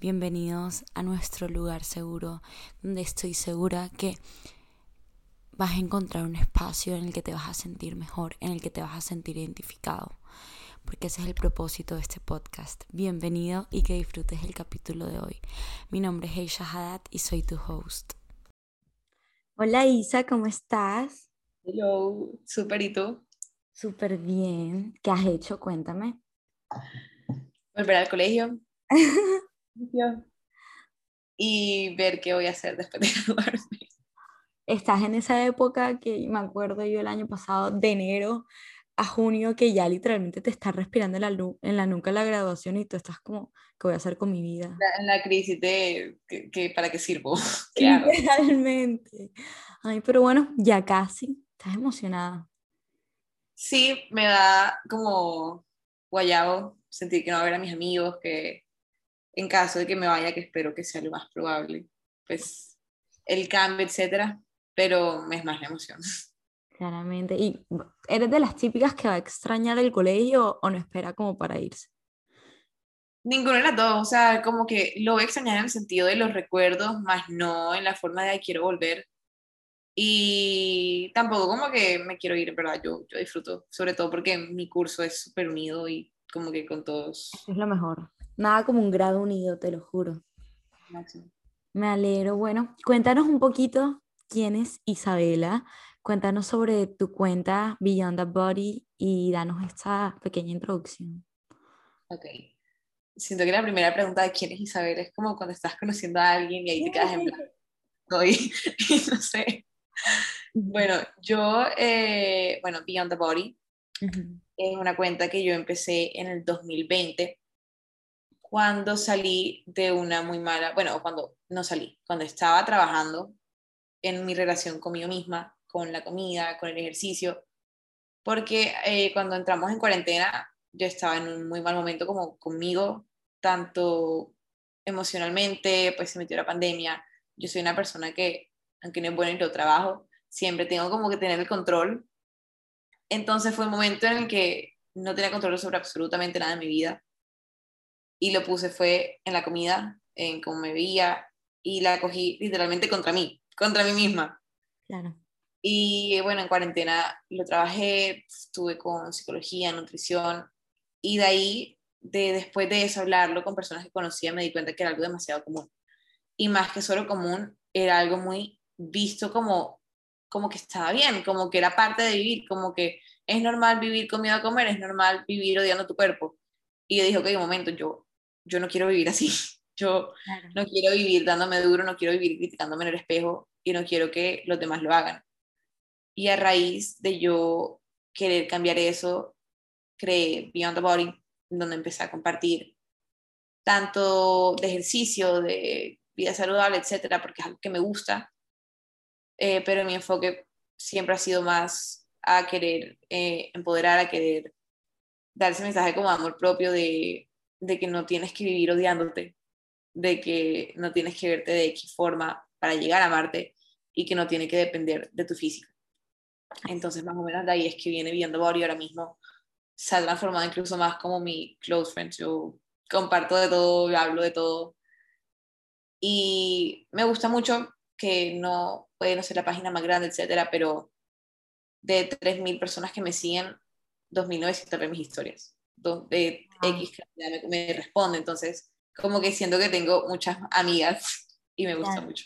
Bienvenidos a nuestro lugar seguro, donde estoy segura que vas a encontrar un espacio en el que te vas a sentir mejor, en el que te vas a sentir identificado, porque ese es el propósito de este podcast. Bienvenido y que disfrutes el capítulo de hoy. Mi nombre es Aisha Haddad y soy tu host. Hola Isa, ¿cómo estás? Hello, súper, ¿y tú? Súper bien. ¿Qué has hecho? Cuéntame. Volver al colegio. Y ver qué voy a hacer después de graduarme. Estás en esa época que me acuerdo yo el año pasado, de enero a junio, que ya literalmente te estás respirando en la, en la nuca la graduación y tú estás como, ¿qué voy a hacer con mi vida? En la, crisis de, que, ¿para qué sirvo? ¿Qué Realmente. Ay, pero bueno, ya casi. ¿Estás emocionada? Sí, me da como guayabo sentir que no va a ver a mis amigos, que en caso de que me vaya, que espero que sea lo más probable, pues el cambio, etcétera, pero es más la emoción. Claramente. ¿Y eres de las típicas que va a extrañar el colegio o no espera como para irse? Ninguno de las dos, o sea, como que lo voy a extrañar en el sentido de los recuerdos, más no en la forma de quiero volver. Y tampoco como que me quiero ir, ¿verdad? Yo, yo disfruto, sobre todo porque mi curso es súper unido y como que con todos. Es lo mejor. Nada como un grado unido, te lo juro. Me alegro. Bueno, cuéntanos un poquito quién es Isabela. Cuéntanos sobre tu cuenta Beyond the Body y danos esta pequeña introducción. Ok. Siento que la primera pregunta de quién es Isabela es como cuando estás conociendo a alguien y ahí te quedas en blanco. y no sé. Bueno, yo, eh, bueno, Beyond the Body es una cuenta que yo empecé en el 2020 cuando salí de una muy mala, bueno, cuando no salí, cuando estaba trabajando en mi relación conmigo misma, con la comida, con el ejercicio, porque eh, cuando entramos en cuarentena yo estaba en un muy mal momento como conmigo, tanto emocionalmente, pues se metió la pandemia, yo soy una persona que, aunque no es bueno y lo trabajo, siempre tengo como que tener el control. Entonces fue un momento en el que no tenía control sobre absolutamente nada en mi vida y lo puse fue en la comida, en cómo me veía y la cogí literalmente contra mí, contra mí misma. Claro. Y bueno, en cuarentena lo trabajé, estuve con psicología, nutrición y de ahí, de, después de eso, hablarlo con personas que conocía, me di cuenta que era algo demasiado común. Y más que solo común, era algo muy visto como, como que estaba bien, como que era parte de vivir, como que es normal vivir con miedo a comer, es normal vivir odiando tu cuerpo. Y yo dije, ok, un momento, yo yo no quiero vivir así. Yo no quiero vivir dándome duro, no quiero vivir criticándome en el espejo y no quiero que los demás lo hagan. Y a raíz de yo querer cambiar eso, creé Beyond the Body, donde empecé a compartir tanto de ejercicio, de vida saludable, etcétera, porque es algo que me gusta, eh, pero mi enfoque siempre ha sido más a querer eh, empoderar, a querer dar ese mensaje como amor propio de de que no tienes que vivir odiándote, de que no tienes que verte de X forma para llegar a amarte y que no tiene que depender de tu físico. Entonces, más o menos de ahí es que viene viendo Body ahora mismo. Se ha transformado incluso más como mi close friend. Yo comparto de todo, hablo de todo. Y me gusta mucho que no puede no ser la página más grande, etcétera, pero de 3.000 personas que me siguen, 2.900 ven mis historias de X me, me, responde. Entonces, como que siento que tengo muchas amigas y me gusta mucho.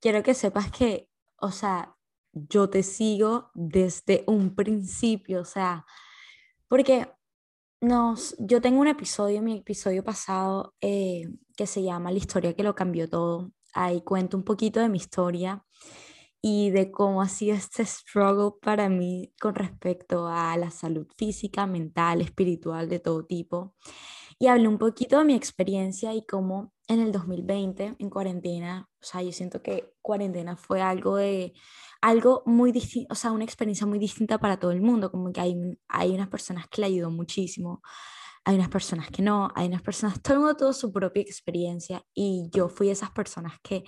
Quiero que sepas que, o sea, yo te sigo desde un principio, o sea, porque nos, yo tengo un episodio, mi episodio pasado, eh, que se llama La historia que lo cambió todo. Ahí cuento un poquito de mi historia y de cómo ha sido este struggle para mí con respecto a la salud física, mental, espiritual, de todo tipo. Y hablé un poquito de mi experiencia y cómo en el 2020, en cuarentena, o sea, yo siento que cuarentena fue algo de, algo muy distinto, o sea, una experiencia muy distinta para todo el mundo, como que hay, hay unas personas que le ayudó muchísimo, hay unas personas que no, hay unas personas, todo el mundo tuvo su propia experiencia y yo fui esas personas que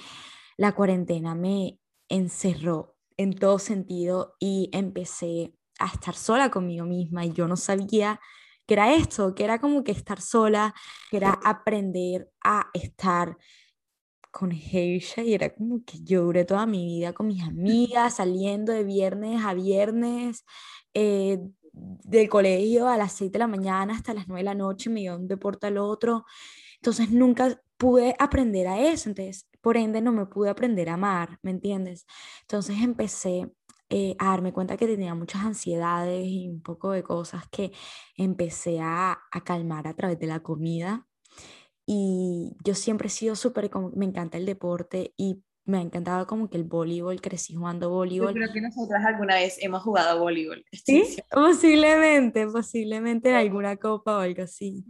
la cuarentena me encerró en todo sentido y empecé a estar sola conmigo misma. Y yo no sabía que era esto, que era como que estar sola, que era aprender a estar con Heisha y era como que yo duré toda mi vida con mis amigas, saliendo de viernes a viernes, eh, del colegio a las 6 de la mañana hasta las 9 de la noche, me iba de un deporte al otro. Entonces nunca pude aprender a eso, entonces por ende no me pude aprender a amar, ¿me entiendes? Entonces empecé eh, a darme cuenta que tenía muchas ansiedades y un poco de cosas que empecé a, a calmar a través de la comida. Y yo siempre he sido súper, me encanta el deporte y me ha encantado como que el voleibol, crecí jugando voleibol. Yo creo que nosotras alguna vez hemos jugado voleibol. Sí, posiblemente, posiblemente en alguna copa o algo así.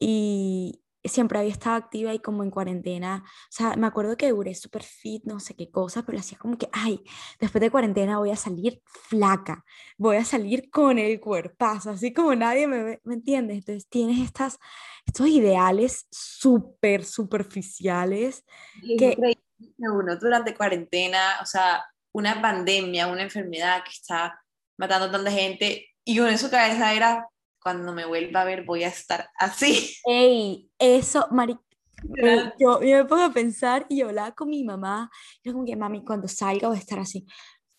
Y, siempre había estado activa y como en cuarentena, o sea, me acuerdo que duré súper fit, no sé qué cosa, pero hacía como que, ay, después de cuarentena voy a salir flaca, voy a salir con el cuerpazo, así como nadie me ve, ¿me entiendes? Entonces tienes estas, estos ideales súper superficiales que... Uno durante cuarentena, o sea, una pandemia, una enfermedad que está matando a tanta gente, y uno en su cabeza era, cuando me vuelva a ver voy a estar así. Ey, eso, Mari, yo, me pongo a pensar y yo hablaba con mi mamá, y como que mami, cuando salga voy a estar así.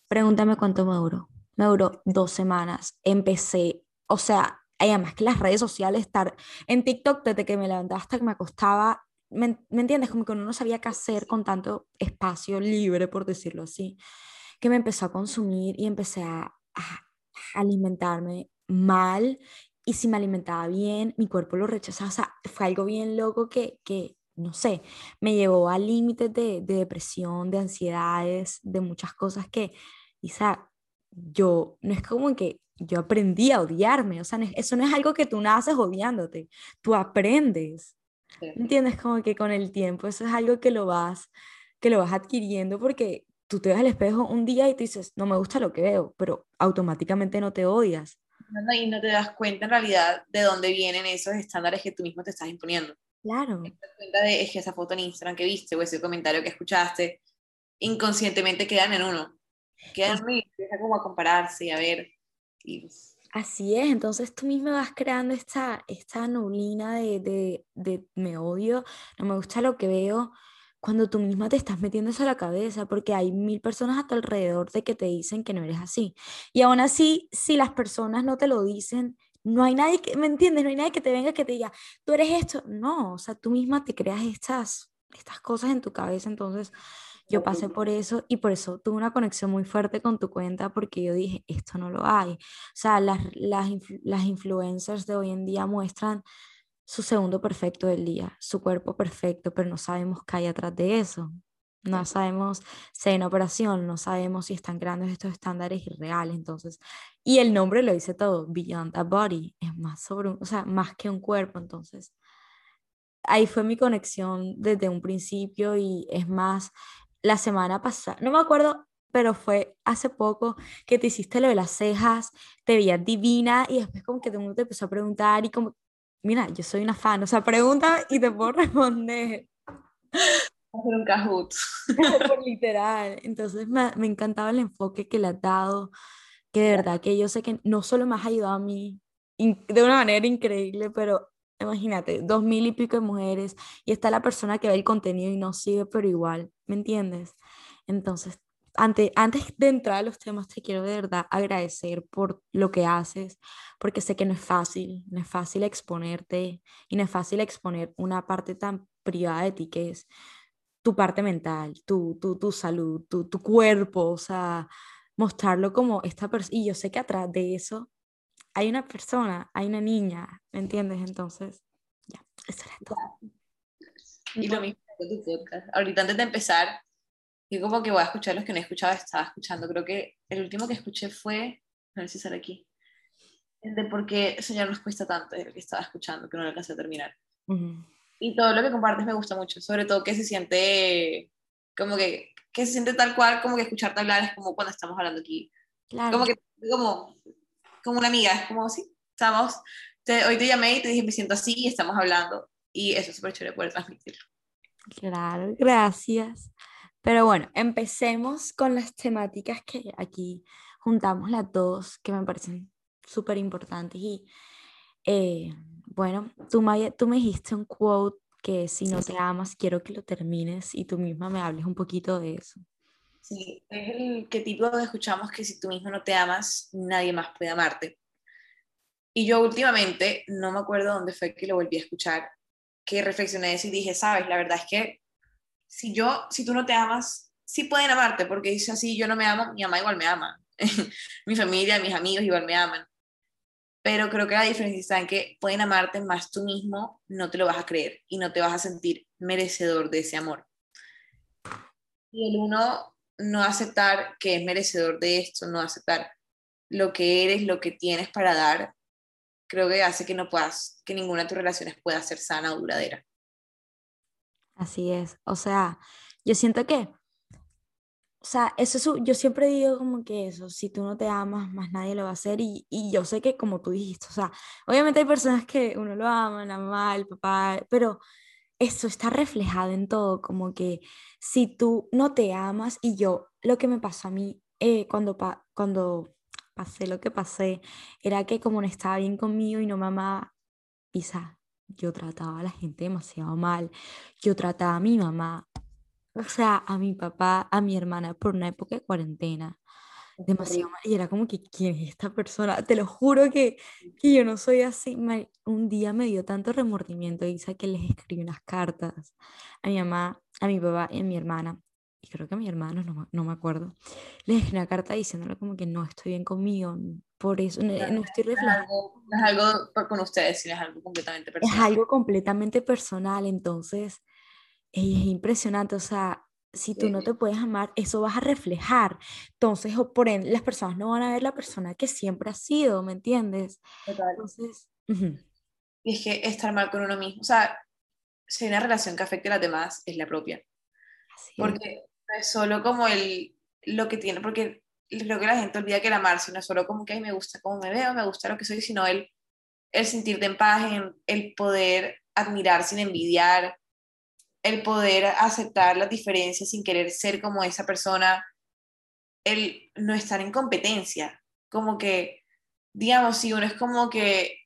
Pregúntame cuánto me duró. Me duró dos semanas. Empecé, o sea, además que las redes sociales, estar en TikTok desde que me levantaba hasta que me acostaba, ¿me, entiendes? Como que uno no sabía qué hacer con tanto espacio libre, por decirlo así, que me empezó a consumir y empecé a, a alimentarme mal y si me alimentaba bien, mi cuerpo lo rechazaba. O sea, fue algo bien loco que, que no sé, me llevó a límites de, de, depresión, de ansiedades, de muchas cosas que, Isa, yo, no es como que yo aprendí a odiarme, o sea, eso no es algo que tú naces odiándote, tú aprendes, ¿entiendes? Como que con el tiempo, eso es algo que lo vas, que lo vas adquiriendo porque tú te ves al espejo un día y te dices, no me gusta lo que veo, pero automáticamente no te odias y no te das cuenta en realidad de dónde vienen esos estándares que tú mismo te estás imponiendo. Claro. Te das cuenta de es que esa foto en Instagram que viste o ese comentario que escuchaste, inconscientemente quedan en uno. Quedan en uno y empieza como a compararse y a ver. Así es, entonces tú mismo vas creando esta, esta nublina de, de, de me odio, no me gusta lo que veo, cuando tú misma te estás metiendo eso a la cabeza, porque hay mil personas a tu alrededor de que te dicen que no eres así. Y aún así, si las personas no te lo dicen, no hay nadie que, ¿me entiendes? No hay nadie que te venga que te diga, tú eres esto. No, o sea, tú misma te creas estas, estas cosas en tu cabeza. Entonces, yo pasé por eso y por eso tuve una conexión muy fuerte con tu cuenta, porque yo dije, esto no lo hay. O sea, las, las, las influencers de hoy en día muestran su segundo perfecto del día, su cuerpo perfecto, pero no sabemos qué hay atrás de eso. No sabemos si hay una operación, no sabemos si están creando estos estándares irreales. Entonces, y el nombre lo dice todo, Beyond a Body, es más sobre, o sea, más que un cuerpo. Entonces, ahí fue mi conexión desde un principio y es más, la semana pasada, no me acuerdo, pero fue hace poco que te hiciste lo de las cejas, te veías divina y después como que todo el mundo te empezó a preguntar y como mira, yo soy una fan, o sea, pregunta y te puedo responder. Hacer un cajut. literal. Entonces me, me encantaba el enfoque que le has dado, que de verdad que yo sé que no solo me has ayudado a mí de una manera increíble, pero imagínate, dos mil y pico de mujeres y está la persona que ve el contenido y no sigue, pero igual, ¿me entiendes? Entonces, antes de entrar a los temas, te quiero de verdad agradecer por lo que haces, porque sé que no es fácil, no es fácil exponerte y no es fácil exponer una parte tan privada de ti que es tu parte mental, tu, tu, tu salud, tu, tu cuerpo, o sea, mostrarlo como esta persona. Y yo sé que atrás de eso hay una persona, hay una niña, ¿me entiendes? Entonces, ya, eso era todo. Y lo mismo con tu podcast. Ahorita antes de empezar, y como que voy a escuchar los que no he escuchado, estaba escuchando. Creo que el último que escuché fue, a ver si sale aquí, el de por qué soñar nos cuesta tanto, el que estaba escuchando, que no lo alcancé a terminar. Y todo lo que compartes me gusta mucho, sobre todo que se siente como que, que se siente tal cual como que escucharte hablar es como cuando estamos hablando aquí. Claro. Como que, como, como una amiga, es como así, estamos, te, hoy te llamé y te dije me siento así y estamos hablando y eso es súper chévere poder transmitirlo. Claro, gracias. Pero bueno, empecemos con las temáticas que aquí juntamos las dos, que me parecen súper importantes. Y eh, bueno, tú, Maya, tú me dijiste un quote que si no te amas, quiero que lo termines y tú misma me hables un poquito de eso. Sí, es el que tipo escuchamos que si tú mismo no te amas, nadie más puede amarte. Y yo últimamente, no me acuerdo dónde fue que lo volví a escuchar, que reflexioné eso y dije, sabes, la verdad es que si yo, si tú no te amas, sí pueden amarte, porque dice así, yo no me amo, mi mamá igual me ama, mi familia, mis amigos igual me aman. Pero creo que la diferencia está en que pueden amarte más tú mismo, no te lo vas a creer y no te vas a sentir merecedor de ese amor. Y el uno no aceptar que es merecedor de esto, no aceptar lo que eres, lo que tienes para dar, creo que hace que no puedas, que ninguna de tus relaciones pueda ser sana o duradera. Así es. O sea, yo siento que, o sea, eso es, yo siempre digo como que eso, si tú no te amas, más nadie lo va a hacer. Y, y yo sé que como tú dijiste, o sea, obviamente hay personas que uno lo ama, la mamá, el papá, pero eso está reflejado en todo, como que si tú no te amas, y yo, lo que me pasó a mí eh, cuando, cuando pasé lo que pasé, era que como no estaba bien conmigo y no me amaba, Isa, yo trataba a la gente demasiado mal, yo trataba a mi mamá, o sea, a mi papá, a mi hermana por una época de cuarentena, demasiado mal, y era como que, ¿quién es esta persona? Te lo juro que, que yo no soy así, un día me dio tanto remordimiento, Isa, que les escribí unas cartas a mi mamá, a mi papá y a mi hermana, y creo que a mi hermano, no, no me acuerdo, les escribí una carta diciéndole como que no estoy bien conmigo, por eso no, estoy reflejando. No es algo, algo con ustedes, sino es algo completamente personal. Es algo completamente personal, entonces es impresionante, o sea, si tú no te puedes amar, eso vas a reflejar. Entonces, o por ende, las personas no van a ver la persona que siempre ha sido, ¿me entiendes? Total. Entonces, y es que estar mal con uno mismo, o sea, si hay una relación que afecte a las demás, es la propia. porque no es solo como el, lo que tiene, porque creo que la gente olvida que el amarse no es solo como que me gusta cómo me veo, me gusta lo que soy, sino el, el sentirte en paz, el poder admirar sin envidiar, el poder aceptar las diferencias sin querer ser como esa persona, el no estar en competencia, como que, digamos, si uno es como que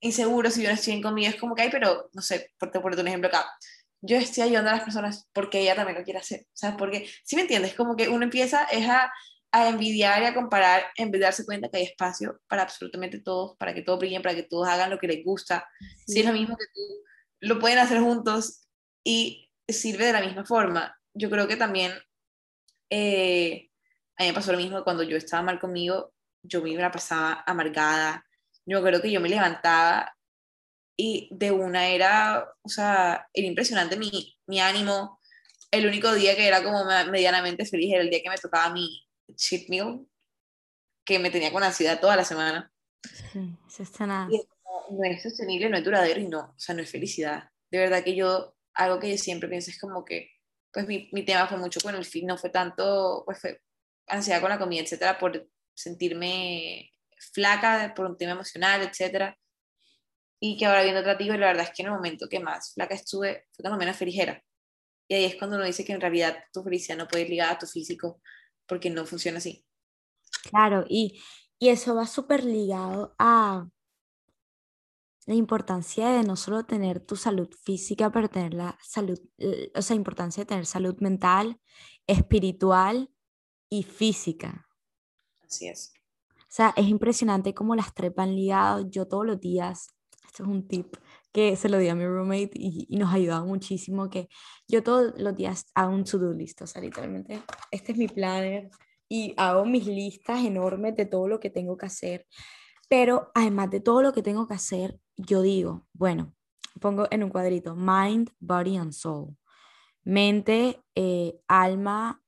inseguro, si yo no estoy bien conmigo, es como que hay, pero no sé, por, por un ejemplo acá, yo estoy ayudando a las personas porque ella también lo quiere hacer, ¿sabes? Porque, si me entiendes, como que uno empieza es a, a envidiar y a comparar en vez de darse cuenta que hay espacio para absolutamente todos, para que todos brillen, para que todos hagan lo que les gusta. Si es lo mismo que tú, lo pueden hacer juntos y sirve de la misma forma. Yo creo que también eh, a mí me pasó lo mismo cuando yo estaba mal conmigo, yo me la pasaba amargada. Yo creo que yo me levantaba y de una era, o sea, era impresionante mi, mi ánimo. El único día que era como medianamente feliz era el día que me tocaba mi cheat meal, que me tenía con ansiedad toda la semana. Sí, eso está nada. no es sostenible, no es duradero y no, o sea, no es felicidad. De verdad que yo, algo que yo siempre pienso es como que, pues mi, mi tema fue mucho con el fin, no fue tanto, pues fue ansiedad con la comida, etcétera, por sentirme flaca por un tema emocional, etcétera y que ahora viendo atrás digo, la verdad es que en el momento que más flaca estuve fue cuando menos feliz era. Y ahí es cuando uno dice que en realidad tu felicidad no puede ir ligada a tu físico, porque no funciona así. Claro, y, y eso va súper ligado a la importancia de no solo tener tu salud física, pero tener la salud, o sea, importancia de tener salud mental, espiritual y física. Así es. O sea, es impresionante cómo las tres van ligadas. Yo todos los días esto es un tip que se lo di a mi roommate y, y, nos ha ayudado muchísimo, que yo todos los días hago un to-do list, o sea, literalmente, este es mi planner y hago mis listas enormes de todo lo que tengo que hacer, pero además de todo lo que tengo que hacer, yo digo, bueno, pongo en un cuadrito, mind, body and soul, mente, eh, alma,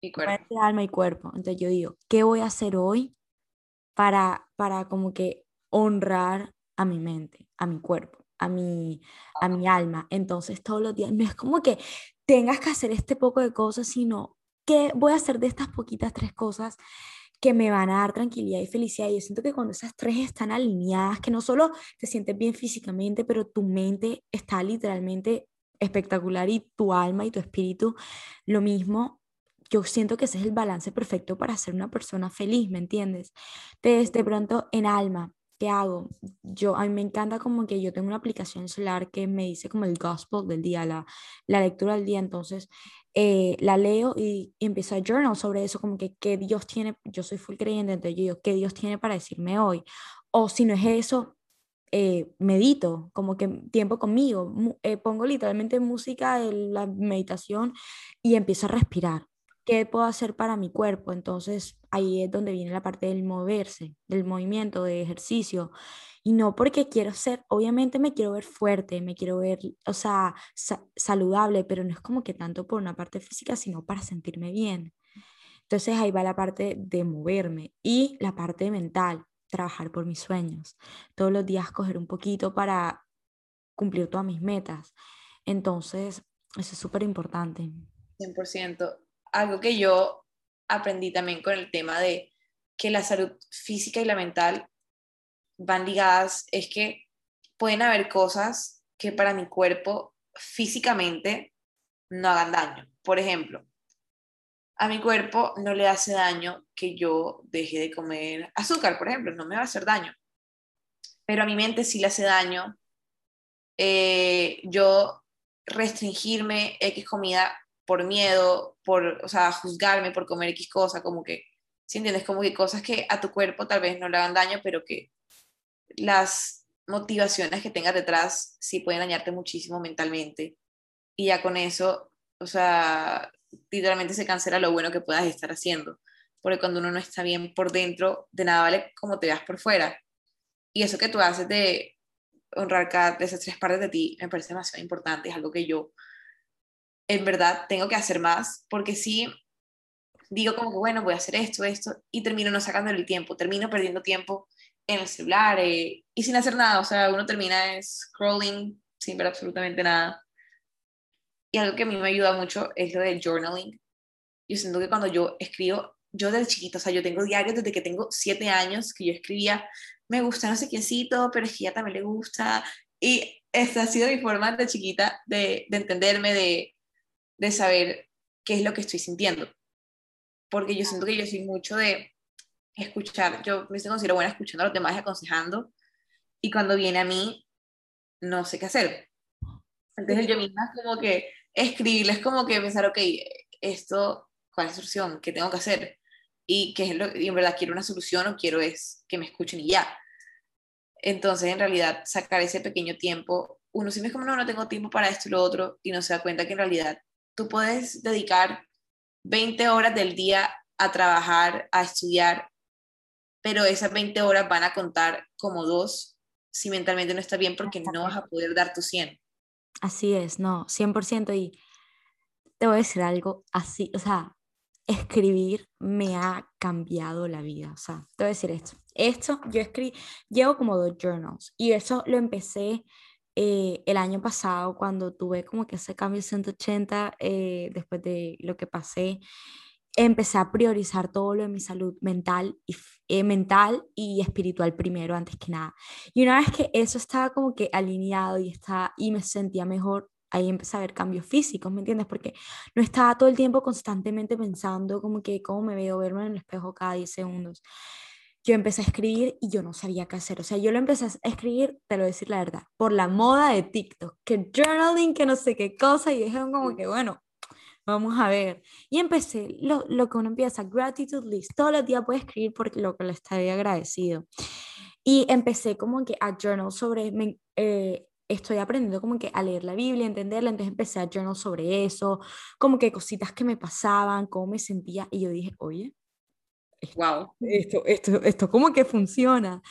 y cuerpo. Mente, alma y cuerpo. Entonces yo digo, ¿qué voy a hacer hoy para, para como que honrar a mi mente, a mi cuerpo. a mi, a mi alma. Entonces todos los días, no es como que tengas que hacer este poco de cosas, sino que voy a hacer de estas poquitas tres cosas que me van a dar tranquilidad y felicidad. Y yo siento que cuando esas tres están alineadas, que no solo te sientes bien físicamente, pero tu mente está literalmente espectacular y tu alma y tu espíritu lo mismo. Yo siento que ese es el balance perfecto para ser una persona feliz, ¿me entiendes? Entonces, de pronto, en alma, ¿qué hago? Yo, a mí me encanta como que yo tengo una aplicación celular que me dice como el gospel del día, la, la lectura del día, entonces eh, la leo y, empiezo a journal sobre eso, como que qué Dios tiene, yo soy full creyente, entonces yo digo, ¿qué Dios tiene para decirme hoy? O si no es eso, eh, medito, como que tiempo conmigo, eh, pongo literalmente música la meditación y empiezo a respirar. ¿Qué puedo hacer para mi cuerpo? Entonces ahí es donde viene la parte del moverse, del movimiento, de ejercicio. Y no porque quiero ser, obviamente me quiero ver fuerte, me quiero ver, o sea, saludable, pero no es como que tanto por una parte física, sino para sentirme bien. Entonces ahí va la parte de moverme y la parte mental, trabajar por mis sueños. Todos los días coger un poquito para cumplir todas mis metas. Entonces, eso es súper importante. 100%. Algo que yo aprendí también con el tema de que la salud física y la mental van ligadas es que pueden haber cosas que para mi cuerpo físicamente no hagan daño. Por ejemplo, a mi cuerpo no le hace daño que yo deje de comer azúcar, por ejemplo, no me va a hacer daño. Pero a mi mente sí le hace daño eh, yo restringirme X comida por miedo, por, o sea, juzgarme por comer X cosa, como que, si entiendes? Como que cosas que a tu cuerpo tal vez no le hagan daño, pero que las motivaciones que tengas detrás sí pueden dañarte muchísimo mentalmente. Y ya con eso, o sea, literalmente se cancela lo bueno que puedas estar haciendo. Porque cuando uno no está bien por dentro, de nada vale como te veas por fuera. Y eso que tú haces de honrar cada de esas tres partes de ti me parece demasiado importante. Es algo que yo, en verdad, tengo que hacer más. Porque sí, digo como que, bueno, voy a hacer esto, esto, y termino no sacando el tiempo, termino perdiendo tiempo en el celular eh, y sin hacer nada, o sea, uno termina scrolling sin ver absolutamente nada. Y algo que a mí me ayuda mucho es lo del journaling. Yo siento que cuando yo escribo, yo desde chiquito, o sea, yo tengo diarios desde que tengo siete años que yo escribía, me gusta no sé quiéncito, pero es que ya también le gusta. Y esta ha sido mi forma de chiquita de, de entenderme, de, de saber qué es lo que estoy sintiendo. Porque yo siento que yo soy mucho de escuchar, yo me considero buena escuchando a los demás y aconsejando, y cuando viene a mí, no sé qué hacer. Entonces yo misma como que escribirles como que pensar, ok, esto, ¿cuál es la solución? ¿Qué tengo que hacer? Y, qué es lo, y en verdad quiero una solución o quiero es que me escuchen y ya. Entonces, en realidad, sacar ese pequeño tiempo, uno siempre es como, no, no tengo tiempo para esto y lo otro, y no se da cuenta que en realidad tú puedes dedicar 20 horas del día a trabajar, a estudiar, pero esas 20 horas van a contar como dos si mentalmente no está bien porque no vas a poder dar tu 100. Así es, no, 100% y te voy a decir algo así, o sea, escribir me ha cambiado la vida, o sea, te voy a decir esto. Esto, yo escribí, llevo como dos journals y eso lo empecé eh, el año pasado cuando tuve como que ese cambio 180 eh, después de lo que pasé empecé a priorizar todo lo de mi salud mental y, eh, mental y espiritual primero, antes que nada. Y una vez que eso estaba como que alineado y, estaba, y me sentía mejor, ahí empecé a ver cambios físicos, ¿me entiendes? Porque no estaba todo el tiempo constantemente pensando como que cómo me veo, verme en el espejo cada 10 segundos. Yo empecé a escribir y yo no sabía qué hacer. O sea, yo lo empecé a escribir, te lo voy a decir la verdad, por la moda de TikTok, que journaling, que no sé qué cosa, y dije como que, bueno, Vamos a ver. Y empecé lo, lo, que uno empieza, gratitude list. Todos los días puedes escribir por lo que le estoy agradecido. Y empecé como que a journal sobre, me, eh, estoy aprendiendo como que a leer la Biblia, a entenderla, entonces empecé a journal sobre eso, como que cositas que me pasaban, cómo me sentía. Y yo dije, oye, wow. esto, esto, esto como que funciona.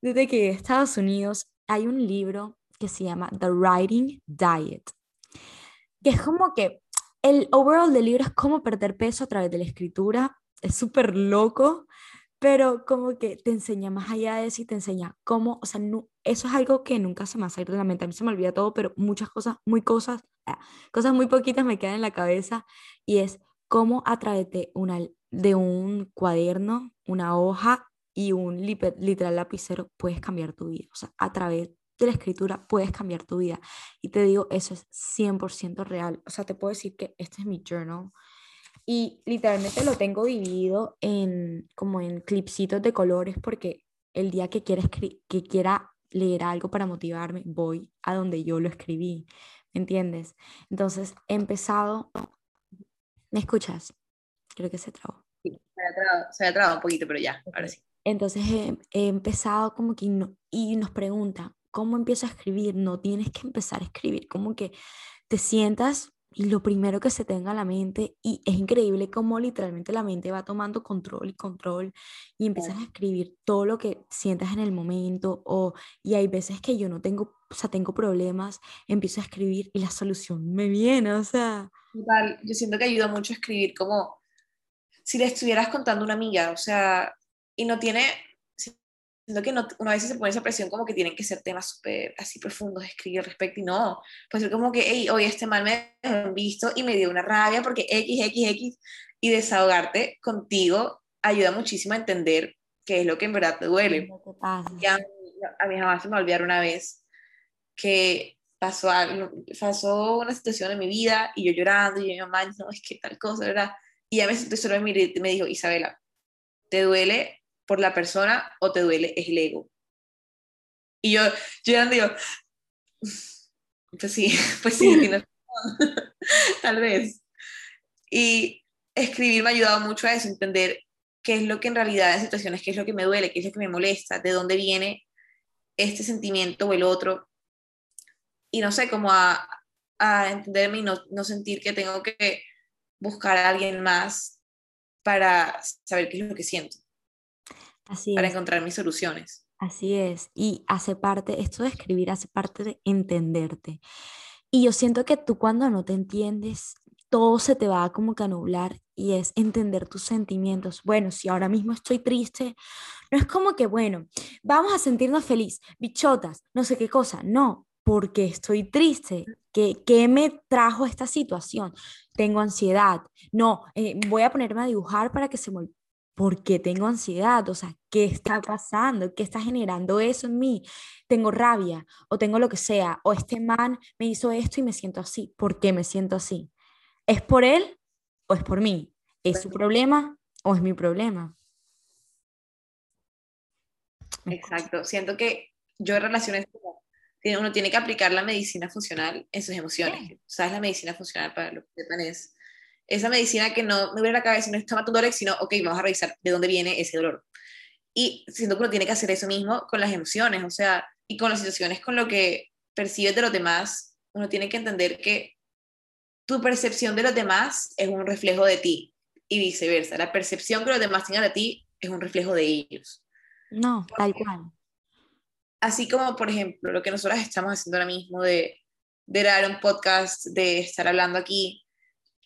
Desde que en Estados Unidos hay un libro que se llama The Writing Diet, que es como que el overall del libro es cómo perder peso a través de la escritura. Es súper loco, pero como que te enseña más allá de eso y te enseña cómo, o sea, no, eso es algo que nunca se me ha salido de la mente. A mí se me olvida todo, pero muchas cosas, muy cosas, ah, cosas muy poquitas me quedan en la cabeza y es cómo a través de, una, de un cuaderno, una hoja y un literal lapicero puedes cambiar tu vida. O sea, a través de la escritura puedes cambiar tu vida. Y te digo, eso es 100% real. O sea, te puedo decir que este es mi journal. Y literalmente lo tengo dividido en como en clipsitos de colores porque el día que quiera, que quiera leer algo para motivarme, voy a donde yo lo escribí. ¿Me entiendes? Entonces he empezado. ¿Me escuchas? Creo que se trabó. Sí, se ha trabado, un poquito, pero ya, ahora sí. Entonces he, he empezado como que y nos pregunta, ¿cómo empiezo a escribir? No tienes que empezar a escribir, como que te sientas y lo primero que se tenga a la mente y es increíble cómo literalmente la mente va tomando control y control y empiezas a escribir todo lo que sientas en el momento o y hay veces que yo no tengo, o sea, tengo problemas, empiezo a escribir y la solución me viene, o sea, Total, yo siento que ayuda mucho a escribir como si le estuvieras contando a una amiga, o sea, y no tiene siento que no, una vez se pone esa presión como que tienen que ser temas súper así profundos de escribir al respecto y no, pues ser como que, hey, hoy este mal me han visto y me dio una rabia porque X, X, X y desahogarte contigo ayuda muchísimo a entender qué es lo que en verdad te duele. Y a, a, mí jamás se me olvidar una vez que pasó, algo, pasó una situación en mi vida y yo llorando y yo, mamá, no, es que tal cosa, ¿verdad? Y ya me senté solo en mi me dijo, Isabela, ¿te duele por la persona o te duele es el ego. Y yo, ya digo, pues sí, pues sí, tal vez. Y escribir me ha ayudado mucho a eso, entender qué es lo que en realidad en situaciones, qué es lo que me duele, qué es lo que me molesta, de dónde viene este sentimiento o el otro. Y no sé, como a, a entenderme y no, no sentir que tengo que buscar a alguien más para saber qué es lo que siento para encontrar mis soluciones. Así es, y hace parte, esto de escribir hace parte de entenderte. Y yo siento que tú cuando no te entiendes, todo se te va como que a nublar y es entender tus sentimientos. Bueno, si ahora mismo estoy triste, no es como que, bueno, vamos a sentirnos feliz, bichotas, no sé qué cosa, no, porque estoy triste. ¿Qué, qué me trajo esta situación? Tengo ansiedad. No, eh, voy a ponerme a dibujar para que se me ¿por qué tengo ansiedad? O sea, ¿qué está pasando? ¿Qué está generando eso en mí? Tengo rabia o tengo lo que sea, o este man me hizo esto y me siento así. ¿Por qué me siento así? ¿Es por él o es por mí? ¿Es su problema o es mi problema? Exacto. Siento que yo relaciones uno tiene que aplicar la medicina funcional en sus emociones. ¿Sabes? La medicina funcional para lo que sepan es esa medicina que no me duele la cabeza, no está matando dolor, sino, ok, vamos a revisar de dónde viene ese dolor. Y siento que uno tiene que hacer eso mismo con las emociones, o sea, y con las situaciones, con lo que percibes de los demás, uno tiene que entender que tu percepción de los demás es un reflejo de ti y viceversa. La percepción que los demás tengan de ti es un reflejo de ellos. No, tal cual. Así como, por ejemplo, lo que nosotros estamos haciendo ahora mismo de, de dar un podcast, de estar hablando aquí,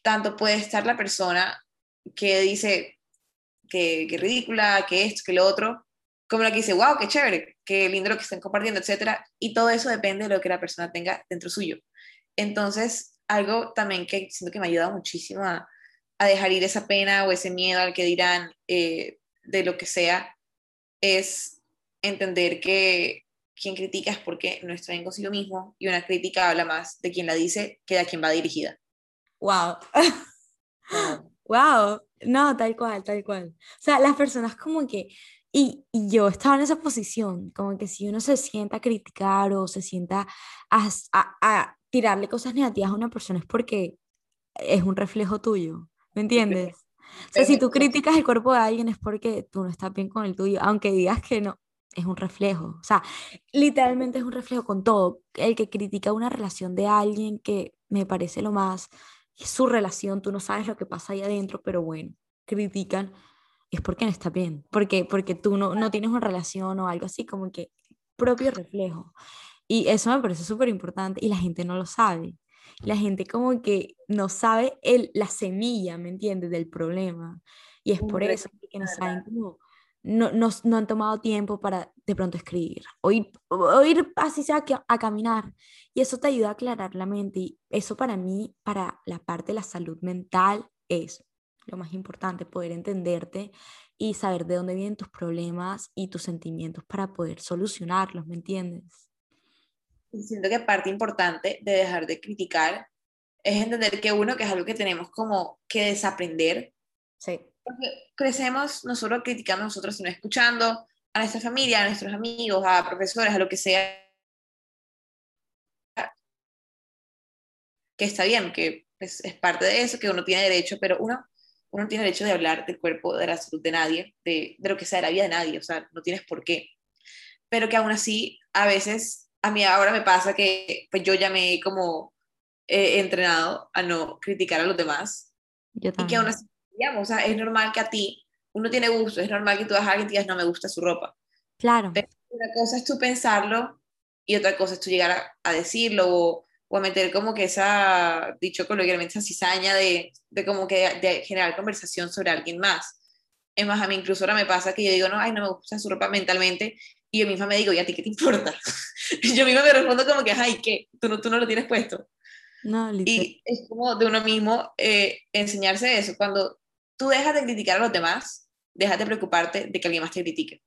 tanto puede estar la persona que dice que, que ridícula, que esto, que lo otro, como la que dice, wow, qué chévere, qué lindo lo que están compartiendo, etcétera, y todo eso depende de lo que la persona tenga dentro suyo. Entonces, algo también que siento que me ha ayudado muchísimo a, a dejar ir esa pena o ese miedo al que dirán eh, de lo que sea, es entender que quien critica es porque no está bien consigo mismo y una crítica habla más de quien la dice que de a quien va dirigida wow. wow. No, tal cual, tal cual. O sea, las personas como que, y, y, yo estaba en esa posición, como que si uno se sienta a criticar o se sienta a, a, a tirarle cosas negativas a una persona es porque es un reflejo tuyo, ¿me entiendes? O sea, si tú criticas el cuerpo de alguien es porque tú no estás bien con el tuyo, aunque digas que no, es un reflejo. O sea, literalmente es un reflejo con todo. El que critica una relación de alguien que me parece lo más su relación, tú no sabes lo que pasa ahí adentro, pero bueno, critican, es porque no está bien, porque, porque tú no, no tienes una relación o algo así, como que propio reflejo. Y eso me parece súper importante y la gente no lo sabe. La gente como que no sabe el, la semilla, ¿me entiendes?, del problema. Y es por eso que no saben cómo no, no, no, han tomado tiempo para de pronto escribir o ir, o ir así sea a, caminar. Y eso te ayuda a aclarar la mente. Y eso para mí, para la parte de la salud mental, es lo más importante, poder entenderte y saber de dónde vienen tus problemas y tus sentimientos para poder solucionarlos, ¿me entiendes? Siento que parte importante de dejar de criticar es entender que uno, que es algo que tenemos como que desaprender. Sí. Crecemos no solo criticando a nosotros, sino escuchando a nuestra familia, a nuestros amigos, a profesores, a lo que sea. Que está bien, que es, es parte de eso, que uno tiene derecho, pero uno, uno tiene derecho de hablar del cuerpo, de la salud de nadie, de, de lo que sea, de la vida de nadie, o sea, no tienes por qué. Pero que aún así, a veces, a mí ahora me pasa que pues yo ya me he como he entrenado a no criticar a los demás. Yo y que aún así, digamos, o sea, es normal que a ti, uno tiene gusto, es normal que tú vas a alguien y digas, no me gusta su ropa. Claro. Pero una cosa es tú pensarlo y otra cosa es tú llegar a, a decirlo o, o, a meter como que esa, dicho coloquialmente, esa cizaña de, de como que de generar conversación sobre alguien más. Es más, a mí incluso ahora me pasa que yo digo, no, ay, no me gusta su ropa mentalmente, y yo misma me digo, ¿y a ti qué te importa? yo misma me respondo como que, ay, ¿qué? ¿Tú no, tú no lo tienes puesto? No, y es como de uno mismo eh, enseñarse eso. Cuando tú dejas de criticar a los demás, dejas de preocuparte de que alguien más te critique.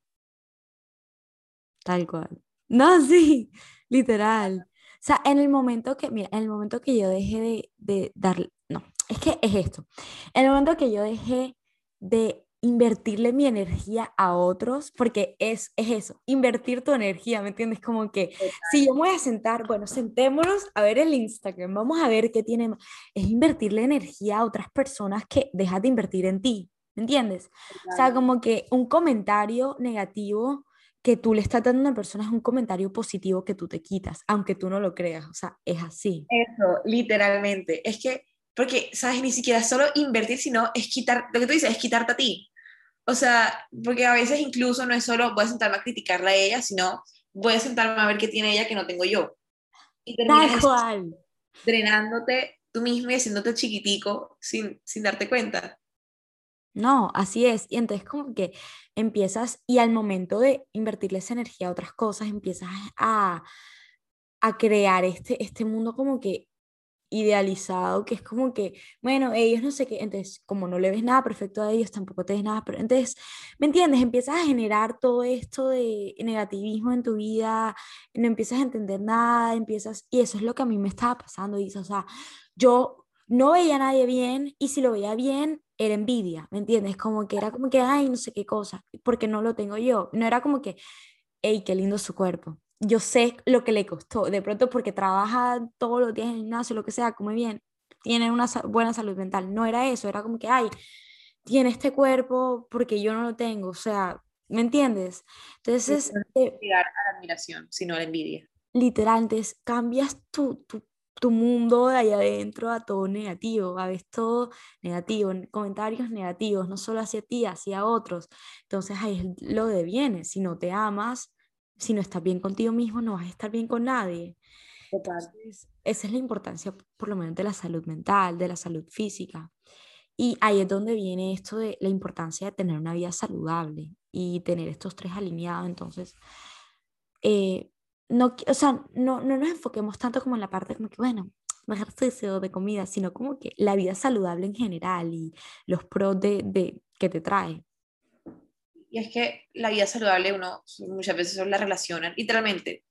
Tal cual. No, sí, literal. O sea, en el momento que, mira, en el momento que yo dejé de, de dar, no, es que es esto. En el momento que yo dejé de invertirle mi energía a otros, porque es, es eso, invertir tu energía, ¿me entiendes? Como que si yo me voy a sentar, bueno, sentémonos a ver el Instagram, vamos a ver qué tiene, es invertirle energía a otras personas que dejas de invertir en ti, ¿me entiendes? O sea, como que un comentario negativo que tú le estás dando a una persona es un comentario positivo que tú te quitas, aunque tú no lo creas, o sea, es así. Eso, literalmente, es que porque, ¿sabes? Ni siquiera solo invertir, sino es quitar, lo que tú dices, es quitarte a ti. O sea, porque a veces incluso no es solo voy a sentarme a criticarla a ella, sino voy a sentarme a ver qué tiene ella que no tengo yo. Y cual. drenándote tú mismo y haciéndote chiquitico sin, sin darte cuenta. No, así es. Y entonces como que empiezas y al momento de invertirle esa energía a otras cosas, empiezas a, a crear este, este mundo como que idealizado, que es como que, bueno, ellos no sé qué, entonces como no le ves nada perfecto a ellos, tampoco te ves nada, pero entonces, ¿me entiendes? Empiezas a generar todo esto de negativismo en tu vida, no empiezas a entender nada, empiezas, y eso es lo que a mí me estaba pasando, dice, o sea, yo no veía a nadie bien, y si lo veía bien, era envidia, ¿me entiendes? Como que era como que, ay, no sé qué cosa, porque no lo tengo yo, no era como que, hey, qué lindo su cuerpo, yo sé lo que le costó, de pronto porque trabaja todos los días en el gimnasio, lo que sea, come bien, tiene una buena salud mental. No era eso, era como que, ay, tiene este cuerpo porque yo no lo tengo, o sea, ¿me entiendes? Entonces... No eh, llegar a la admiración, sino a la envidia. Literal, entonces cambias tu, tu, tu mundo de ahí adentro a todo negativo, a veces todo negativo, comentarios negativos, no solo hacia ti, hacia otros. Entonces ahí es lo de viene, si no te amas, si no estás bien contigo mismo, no vas a estar bien con nadie. Entonces, esa es la importancia, por lo menos, de la salud mental, de la salud física. Y ahí es donde viene esto de la importancia de tener una vida saludable y tener estos tres alineados. Entonces, eh, no, o sea, no, no nos enfoquemos tanto como en la parte como que, bueno, ejercicio, de comida, sino como que la vida saludable en general y los pros de, de que te trae. Y es que la vida saludable uno muchas veces la relacionan, literalmente,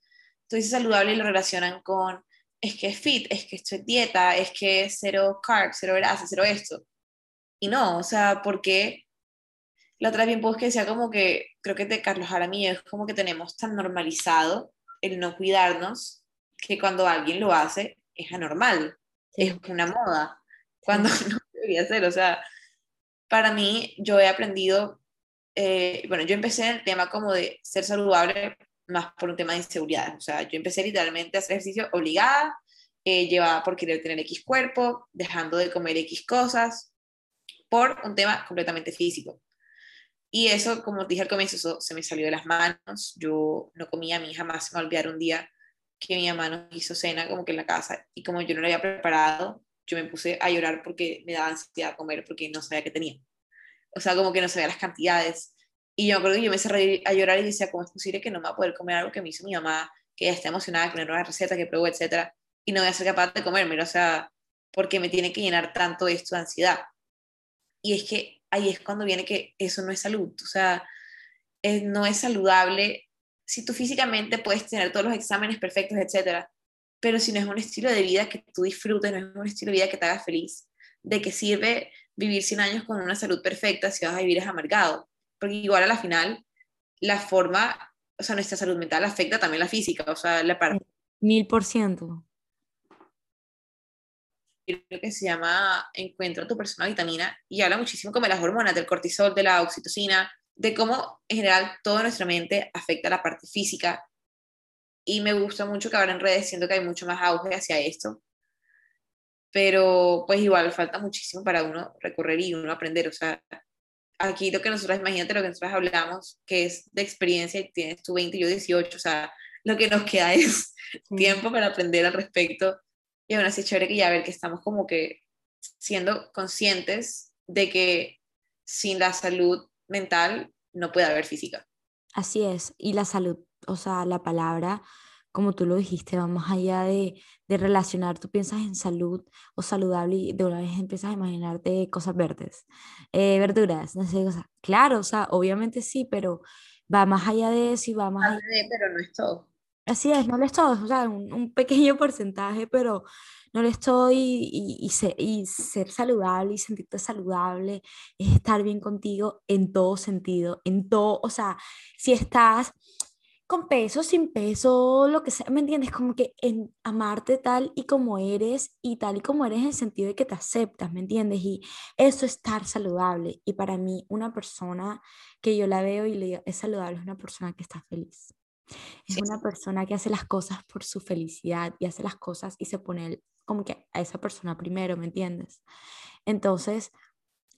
tú dices saludable y lo relacionan con, es que es fit, es que esto es dieta, es que es cero carbs, cero grasa, cero esto. Y no, o sea, porque la otra vez bien pues que decía como que, creo que de Carlos Jaramillo, es como que tenemos tan normalizado el no cuidarnos que cuando alguien lo hace es anormal, es una moda, cuando no debería ser. O sea, para mí yo he aprendido eh, bueno, yo empecé el tema como de ser saludable más por un tema de inseguridad. O sea, yo empecé literalmente a hacer ejercicio obligada, eh, llevaba por querer tener X cuerpo, dejando de comer X cosas, por un tema completamente físico. Y eso, como dije al comienzo, se me salió de las manos. Yo no comía, a mí jamás me va a olvidar un día que mi mamá nos hizo cena como que en la casa y como yo no lo había preparado, yo me puse a llorar porque me daba ansiedad comer porque no sabía qué tenía o sea, como que no sabía las cantidades. Y yo me acuerdo que yo me cerré a llorar y decía, ¿cómo es posible que no me va a poder comer algo que me hizo mi mamá, que ya está emocionada, que me nueva receta, que probó, etcétera, y no voy a ser capaz de comerme? O sea, porque me tiene que llenar tanto esto de ansiedad. Y es que ahí es cuando viene que eso no es salud. O sea, no es saludable. Si tú físicamente puedes tener todos los exámenes perfectos, etcétera, pero si no es un estilo de vida que tú disfrutes, no es un estilo de vida que te haga feliz, ¿de qué sirve vivir 100 años con una salud perfecta si vas a vivir es amargado? Porque igual a la final, la forma, o sea, nuestra salud mental afecta también la física, o sea, la parte. Mil por ciento. Lo que se llama Encuentra tu persona vitamina y habla muchísimo como de las hormonas, del cortisol, de la oxitocina, de cómo en general toda nuestra mente afecta la parte física. Y me gusta mucho que ahora en redes siento que hay mucho más auge hacia esto. Pero pues igual falta muchísimo para uno recorrer y uno aprender. O sea, aquí lo que nosotros, imagínate lo que nosotros hablamos, que es de experiencia y tienes tú 20 y yo 18. O sea, lo que nos queda es tiempo para aprender al respecto. Y aún así es chévere que ya ver que estamos como que siendo conscientes de que sin la salud mental, no puede haber física. Así es, y la salud, o sea, la palabra, como tú lo dijiste, va más allá de, de relacionar, tú piensas en salud o saludable y de una vez empiezas a imaginarte cosas verdes, eh, verduras, no sé, cosas. Claro, o sea, obviamente sí, pero va más allá de eso y va más allá. De, pero no es todo. Así es, no lo es todo, o sea, un, un pequeño porcentaje, pero no le estoy y, y, ser, y, ser, saludable y sentirte saludable es estar bien contigo en todo sentido, en todo, o sea, si estás con peso, sin peso, lo que sea, ¿me entiendes? Como que en amarte tal y como eres y tal y como eres en el sentido de que te aceptas, ¿me entiendes? Y eso es estar saludable. Y para mí, una persona que yo la veo y le digo, es saludable es una persona que está feliz. Es una persona que hace las cosas por su felicidad y hace las cosas y se pone como que a esa persona primero, ¿me entiendes? Entonces,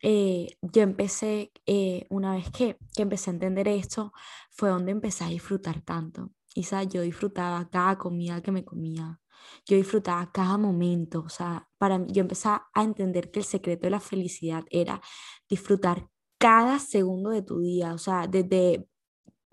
eh, yo empecé, eh, una vez que, que, empecé a entender esto, fue donde empecé a disfrutar tanto. ¿sabes? yo disfrutaba cada comida que me comía, yo disfrutaba cada momento, o sea, para yo empecé a entender que el secreto de la felicidad era disfrutar cada segundo de tu día, o sea, desde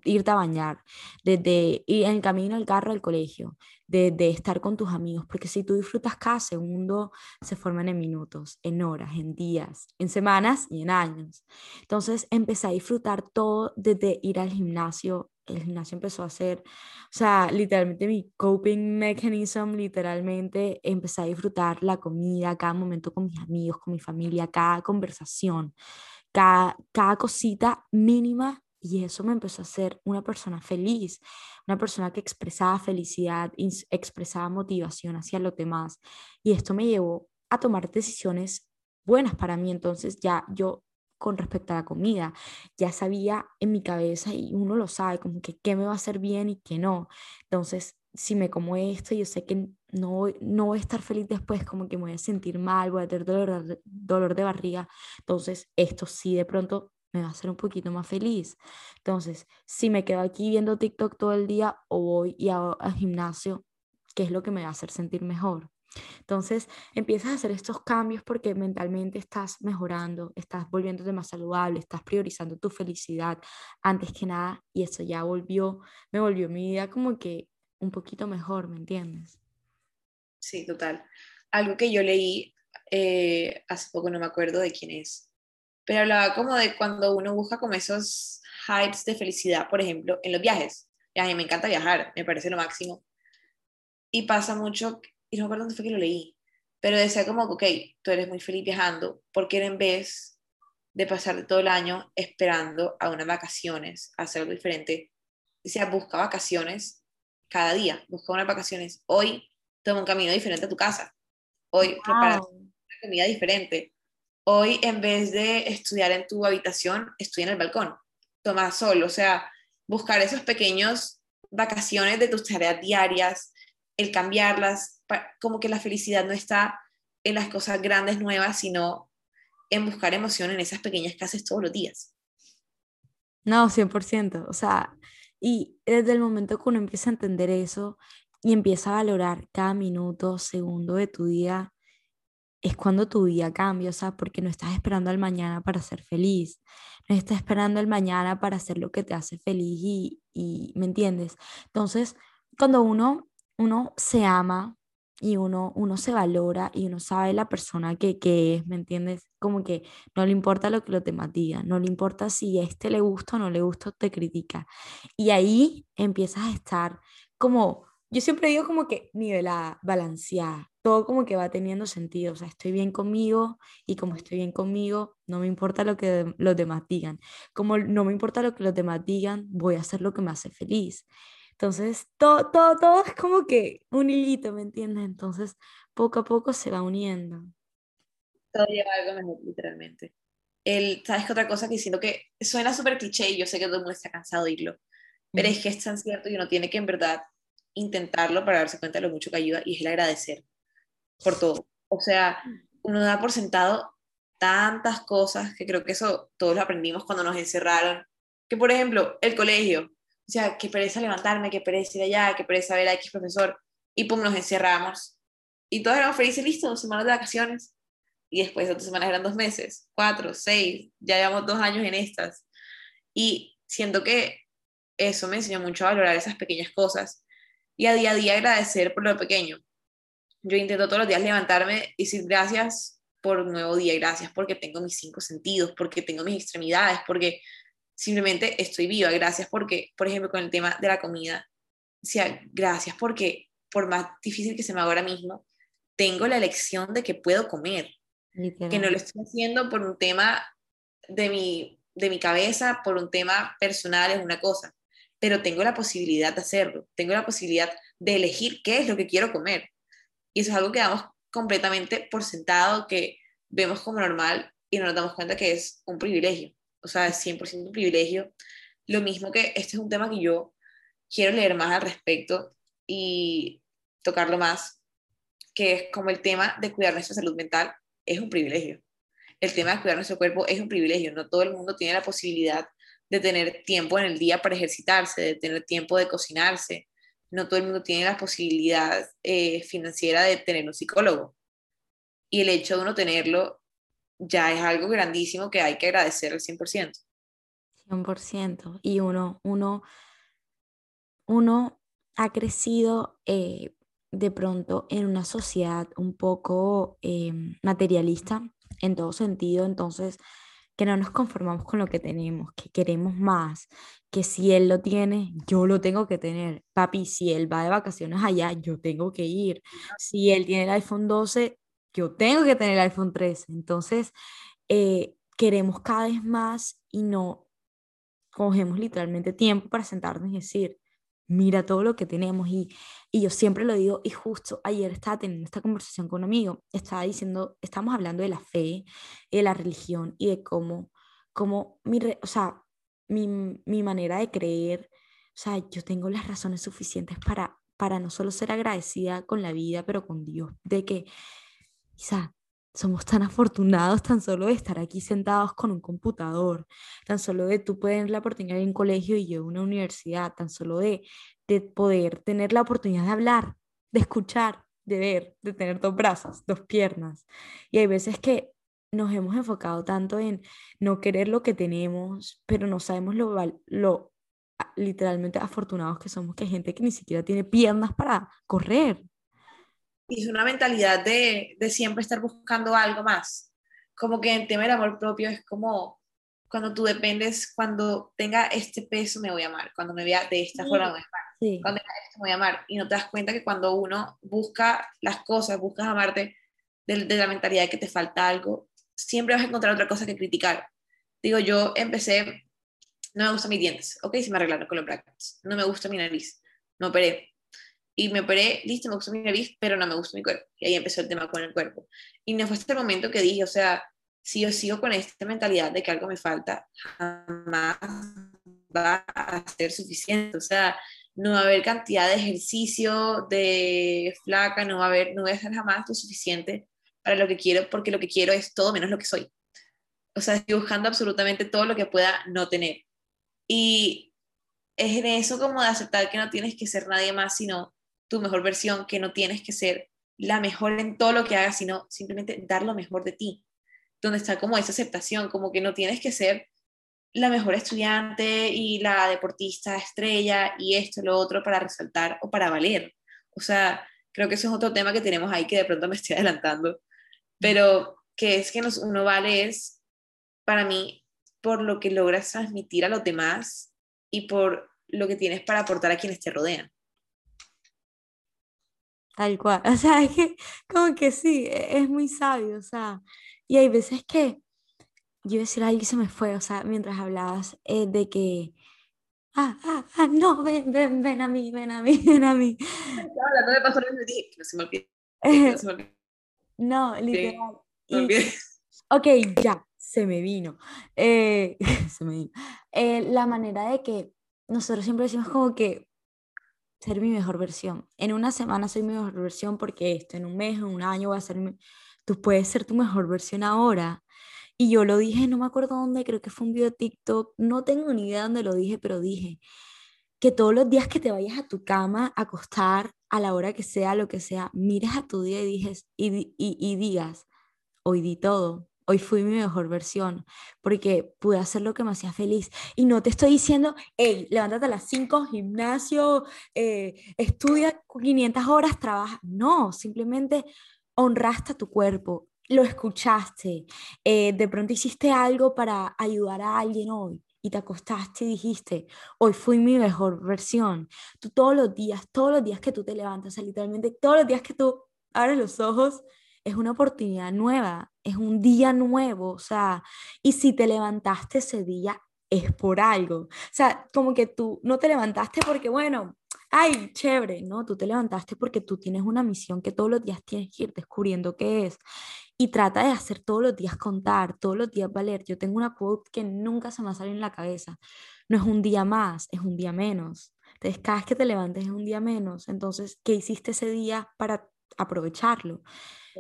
irte a bañar, desde ir en el camino al carro al colegio, de, estar con tus amigos, porque si tú disfrutas cada segundo, se forman en minutos, en horas, en días, en semanas y en años. Entonces empecé a disfrutar todo desde ir al gimnasio. El gimnasio empezó a ser, o sea, literalmente mi coping mechanism, literalmente empecé a disfrutar la comida, cada momento con mis amigos, con mi familia, cada conversación, cada, cada cosita mínima y eso me empezó a hacer una persona feliz, una persona que expresaba felicidad, expresaba motivación hacia los demás. Y esto me llevó a tomar decisiones buenas para mí. Entonces ya yo con respecto a la comida, ya sabía en mi cabeza y uno lo sabe, como que qué me va a hacer bien y qué no. Entonces, si me como esto, yo sé que no, no voy a estar feliz después, como que me voy a sentir mal, voy a tener dolor, dolor de barriga. Entonces, esto sí de pronto me va a hacer un poquito más feliz. Entonces, si me quedo aquí viendo TikTok todo el día o voy y hago gimnasio, ¿qué es lo que me va a hacer sentir mejor? Entonces, empiezas a hacer estos cambios porque mentalmente estás mejorando, estás volviéndote más saludable, estás priorizando tu felicidad antes que nada y eso ya volvió, me volvió mi vida como que un poquito mejor, ¿me entiendes? Sí, total. Algo que yo leí eh, hace poco, no me acuerdo de quién es, pero hablaba como de cuando uno busca como esos hypes de felicidad, por ejemplo, en los viajes. A mí me encanta viajar, me parece lo máximo. Y pasa mucho, y no me acuerdo dónde fue que lo leí, pero decía como, ok, tú eres muy feliz viajando, porque en vez de pasar todo el año esperando a unas vacaciones, a hacer algo diferente, decía, busca vacaciones cada día, busca unas vacaciones. Hoy toma un camino diferente a tu casa. Hoy prepara una comida diferente. Hoy, en vez de estudiar en tu habitación, estudia en el balcón, toma sol, o sea, buscar esos pequeños vacaciones de tus tareas diarias, el cambiarlas, como que la felicidad no está en las cosas grandes, nuevas, sino en buscar emoción en esas pequeñas que haces todos los días. No, 100%, o sea, y desde el momento que uno empieza a entender eso y empieza a valorar cada minuto, segundo de tu día, es cuando tu día cambia, o sea, porque no estás esperando al mañana para ser feliz, no estás esperando el mañana para hacer lo que te hace feliz y, y ¿me entiendes? Entonces, cuando uno, uno se ama y uno, uno se valora y uno sabe la persona que, que es, ¿me entiendes? Como que no le importa lo que los demás digan, no le importa si a este le gusta o no le gusta te critica. Y ahí empiezas a estar como, yo siempre digo como que nivelada, balanceada, todo como que va teniendo sentido, o sea, estoy bien conmigo y como estoy bien conmigo, no me importa lo que los demás digan. Como no me importa lo que los demás digan, voy a hacer lo que me hace feliz. Entonces, todo, todo, todo es como que un hilito, ¿me entiendes? Entonces, poco a poco se va uniendo. Todo lleva algo mejor, literalmente. El, ¿Sabes qué otra cosa que siento que suena súper cliché y yo sé que todo el mundo está cansado de oírlo, pero es que es tan cierto y uno tiene que en verdad intentarlo para darse cuenta de lo mucho que ayuda y es el agradecer por todo. O sea, uno da por sentado tantas cosas que creo que eso todos lo aprendimos cuando nos encerraron. Que por ejemplo, el colegio. O sea, que pereza levantarme, que pereza ir allá, que pereza ver a X profesor. Y pum, nos encerramos. Y todos éramos felices, listo, dos semanas de vacaciones. Y después otras semanas eran dos meses, cuatro, seis. Ya llevamos dos años en estas. Y siento que eso me enseñó mucho a valorar esas pequeñas cosas y a día a día agradecer por lo pequeño yo intento todos los días levantarme y decir gracias por un nuevo día, gracias porque tengo mis cinco sentidos, porque tengo mis extremidades, porque simplemente estoy viva, gracias porque, por ejemplo, con el tema de la comida, o sea, gracias porque por más difícil que se me haga ahora mismo, tengo la elección de que puedo comer, que no lo estoy haciendo por un tema de mi, de mi cabeza, por un tema personal, es una cosa, pero tengo la posibilidad de hacerlo, tengo la posibilidad de elegir qué es lo que quiero comer. Y eso es algo que damos completamente por sentado, que vemos como normal y no nos damos cuenta que es un privilegio. O sea, es 100% un privilegio. Lo mismo que este es un tema que yo quiero leer más al respecto y tocarlo más, que es como el tema de cuidar nuestra salud mental es un privilegio. El tema de cuidar nuestro cuerpo es un privilegio. No todo el mundo tiene la posibilidad de tener tiempo en el día para ejercitarse, de tener tiempo de cocinarse, no todo el mundo tiene la posibilidad eh, financiera de tener un psicólogo. Y el hecho de uno tenerlo ya es algo grandísimo que hay que agradecer al 100%. 100%. Y uno, uno, uno ha crecido eh, de pronto en una sociedad un poco eh, materialista en todo sentido, entonces que no nos conformamos con lo que tenemos, que queremos más, que si él lo tiene, yo lo tengo que tener. Papi, si él va de vacaciones allá, yo tengo que ir. Si él tiene el iPhone 12, yo tengo que tener el iPhone 13. Entonces, eh, queremos cada vez más y no cogemos literalmente tiempo para sentarnos y decir, mira todo lo que tenemos. Y, y yo siempre lo digo, y justo ayer estaba teniendo esta conversación con un amigo, estaba diciendo, estamos hablando de la fe, de la religión y de cómo, cómo mi, o sea, mi, mi manera de creer, o sea, yo tengo las razones suficientes para, para no solo ser agradecida con la vida, pero con Dios, de que, sea, somos tan afortunados tan solo de estar aquí sentados con un computador, tan solo de tú poder tener la oportunidad de un colegio y yo una universidad, tan solo de, de poder tener la oportunidad de hablar, de escuchar, de ver, de tener dos brazos, dos piernas. Y hay veces que nos hemos enfocado tanto en no querer lo que tenemos, pero no sabemos lo, lo literalmente afortunados que somos, que hay gente que ni siquiera tiene piernas para correr y es una mentalidad de, de siempre estar buscando algo más. Como que en tema del amor propio es como cuando tú dependes, cuando tenga este peso me voy a amar, cuando me vea de esta forma me voy a amar, cuando tenga esto me voy a amar. Y no te das cuenta que cuando uno busca las cosas, buscas amarte de, de la mentalidad de que te falta algo, siempre vas a encontrar otra cosa que criticar. Digo, yo empecé, no me gustan mis dientes, ok, se me arreglaron con los brackets, no me gusta mi nariz, no operé, y me operé, listo, me gustó mi nariz, pero no me gustó mi cuerpo. Y ahí empezó el tema con el cuerpo. Y no fue hasta el momento que dije, o sea, si yo sigo con esta mentalidad de que algo me falta, jamás va a ser suficiente. O sea, no va a haber cantidad de ejercicio, de flaca, no va a haber, no voy a ser jamás lo suficiente para lo que quiero, porque lo que quiero es todo menos lo que soy. O sea, estoy buscando absolutamente todo lo que pueda no tener. Y es en eso como de aceptar que no tienes que ser nadie más, sino tu mejor versión, que no tienes que ser la mejor en todo lo que hagas, sino simplemente dar lo mejor de ti, donde está como esa aceptación, como que no tienes que ser la mejor estudiante y la deportista estrella y esto, lo otro para resaltar o para valer. O sea, creo que eso es otro tema que tenemos ahí que de pronto me estoy adelantando, pero que es que nos, uno vale es, para mí, por lo que logras transmitir a los demás y por lo que tienes para aportar a quienes te rodean. Tal cual, o sea, es que como que sí, e, es muy sabio, o sea, y hay veces que yo iba a decir algo y se me fue, o sea, mientras hablabas eh, de que, ah, ah, ah, no, ven, ven, ven a mí, ven a mí, ven a mí. De pastor, me dije, no se me olvide. No, se me olvide. no literal. Y, ok, ya, se me vino. Eh, se me vino. Eh, la manera de que nosotros siempre decimos como que ser mi mejor versión. En una semana soy mi mejor versión porque esto, en un mes, en un año voy a ser mi... Tú puedes ser tu mejor versión ahora. Y yo lo dije, no me acuerdo dónde, creo que fue un video de TikTok, no tengo ni idea dónde lo dije, pero dije que todos los días que te vayas a tu cama a acostar, a la hora que sea, lo que sea, mires a tu día y, dijes, y, y, y digas, hoy di todo, hoy fui mi mejor versión, porque pude hacer lo que me hacía feliz. Y no te estoy diciendo, hey, levántate a las 5, gimnasio, eh, estudia 500 horas, trabaja. No, simplemente honraste a tu cuerpo, lo escuchaste, eh, de pronto hiciste algo para ayudar a alguien hoy y te acostaste y dijiste, hoy fui mi mejor versión. Tú todos los días, todos los días que tú te levantas, literalmente todos los días que tú abres los ojos, es una oportunidad nueva, es un día nuevo, o sea, y si te levantaste ese día es por algo. O sea, como que tú no te levantaste porque, bueno, ay, chévere, no, tú te levantaste porque tú tienes una misión que todos los días tienes que ir descubriendo qué es. Y trata de hacer todos los días contar, todos los días valer. Yo tengo una quote que nunca se me sale en la cabeza. No es un día más, es un día menos. Entonces, cada vez que te levantes es un día menos. Entonces, ¿qué hiciste ese día para aprovecharlo?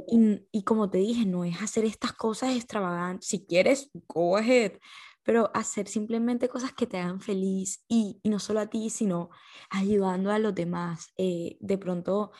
Y, y, como te dije, no es hacer estas cosas extravagantes. Si quieres, go ahead. Pero hacer simplemente cosas que te hagan feliz y, y no solo a ti, sino ayudando a los demás. Eh, de pronto,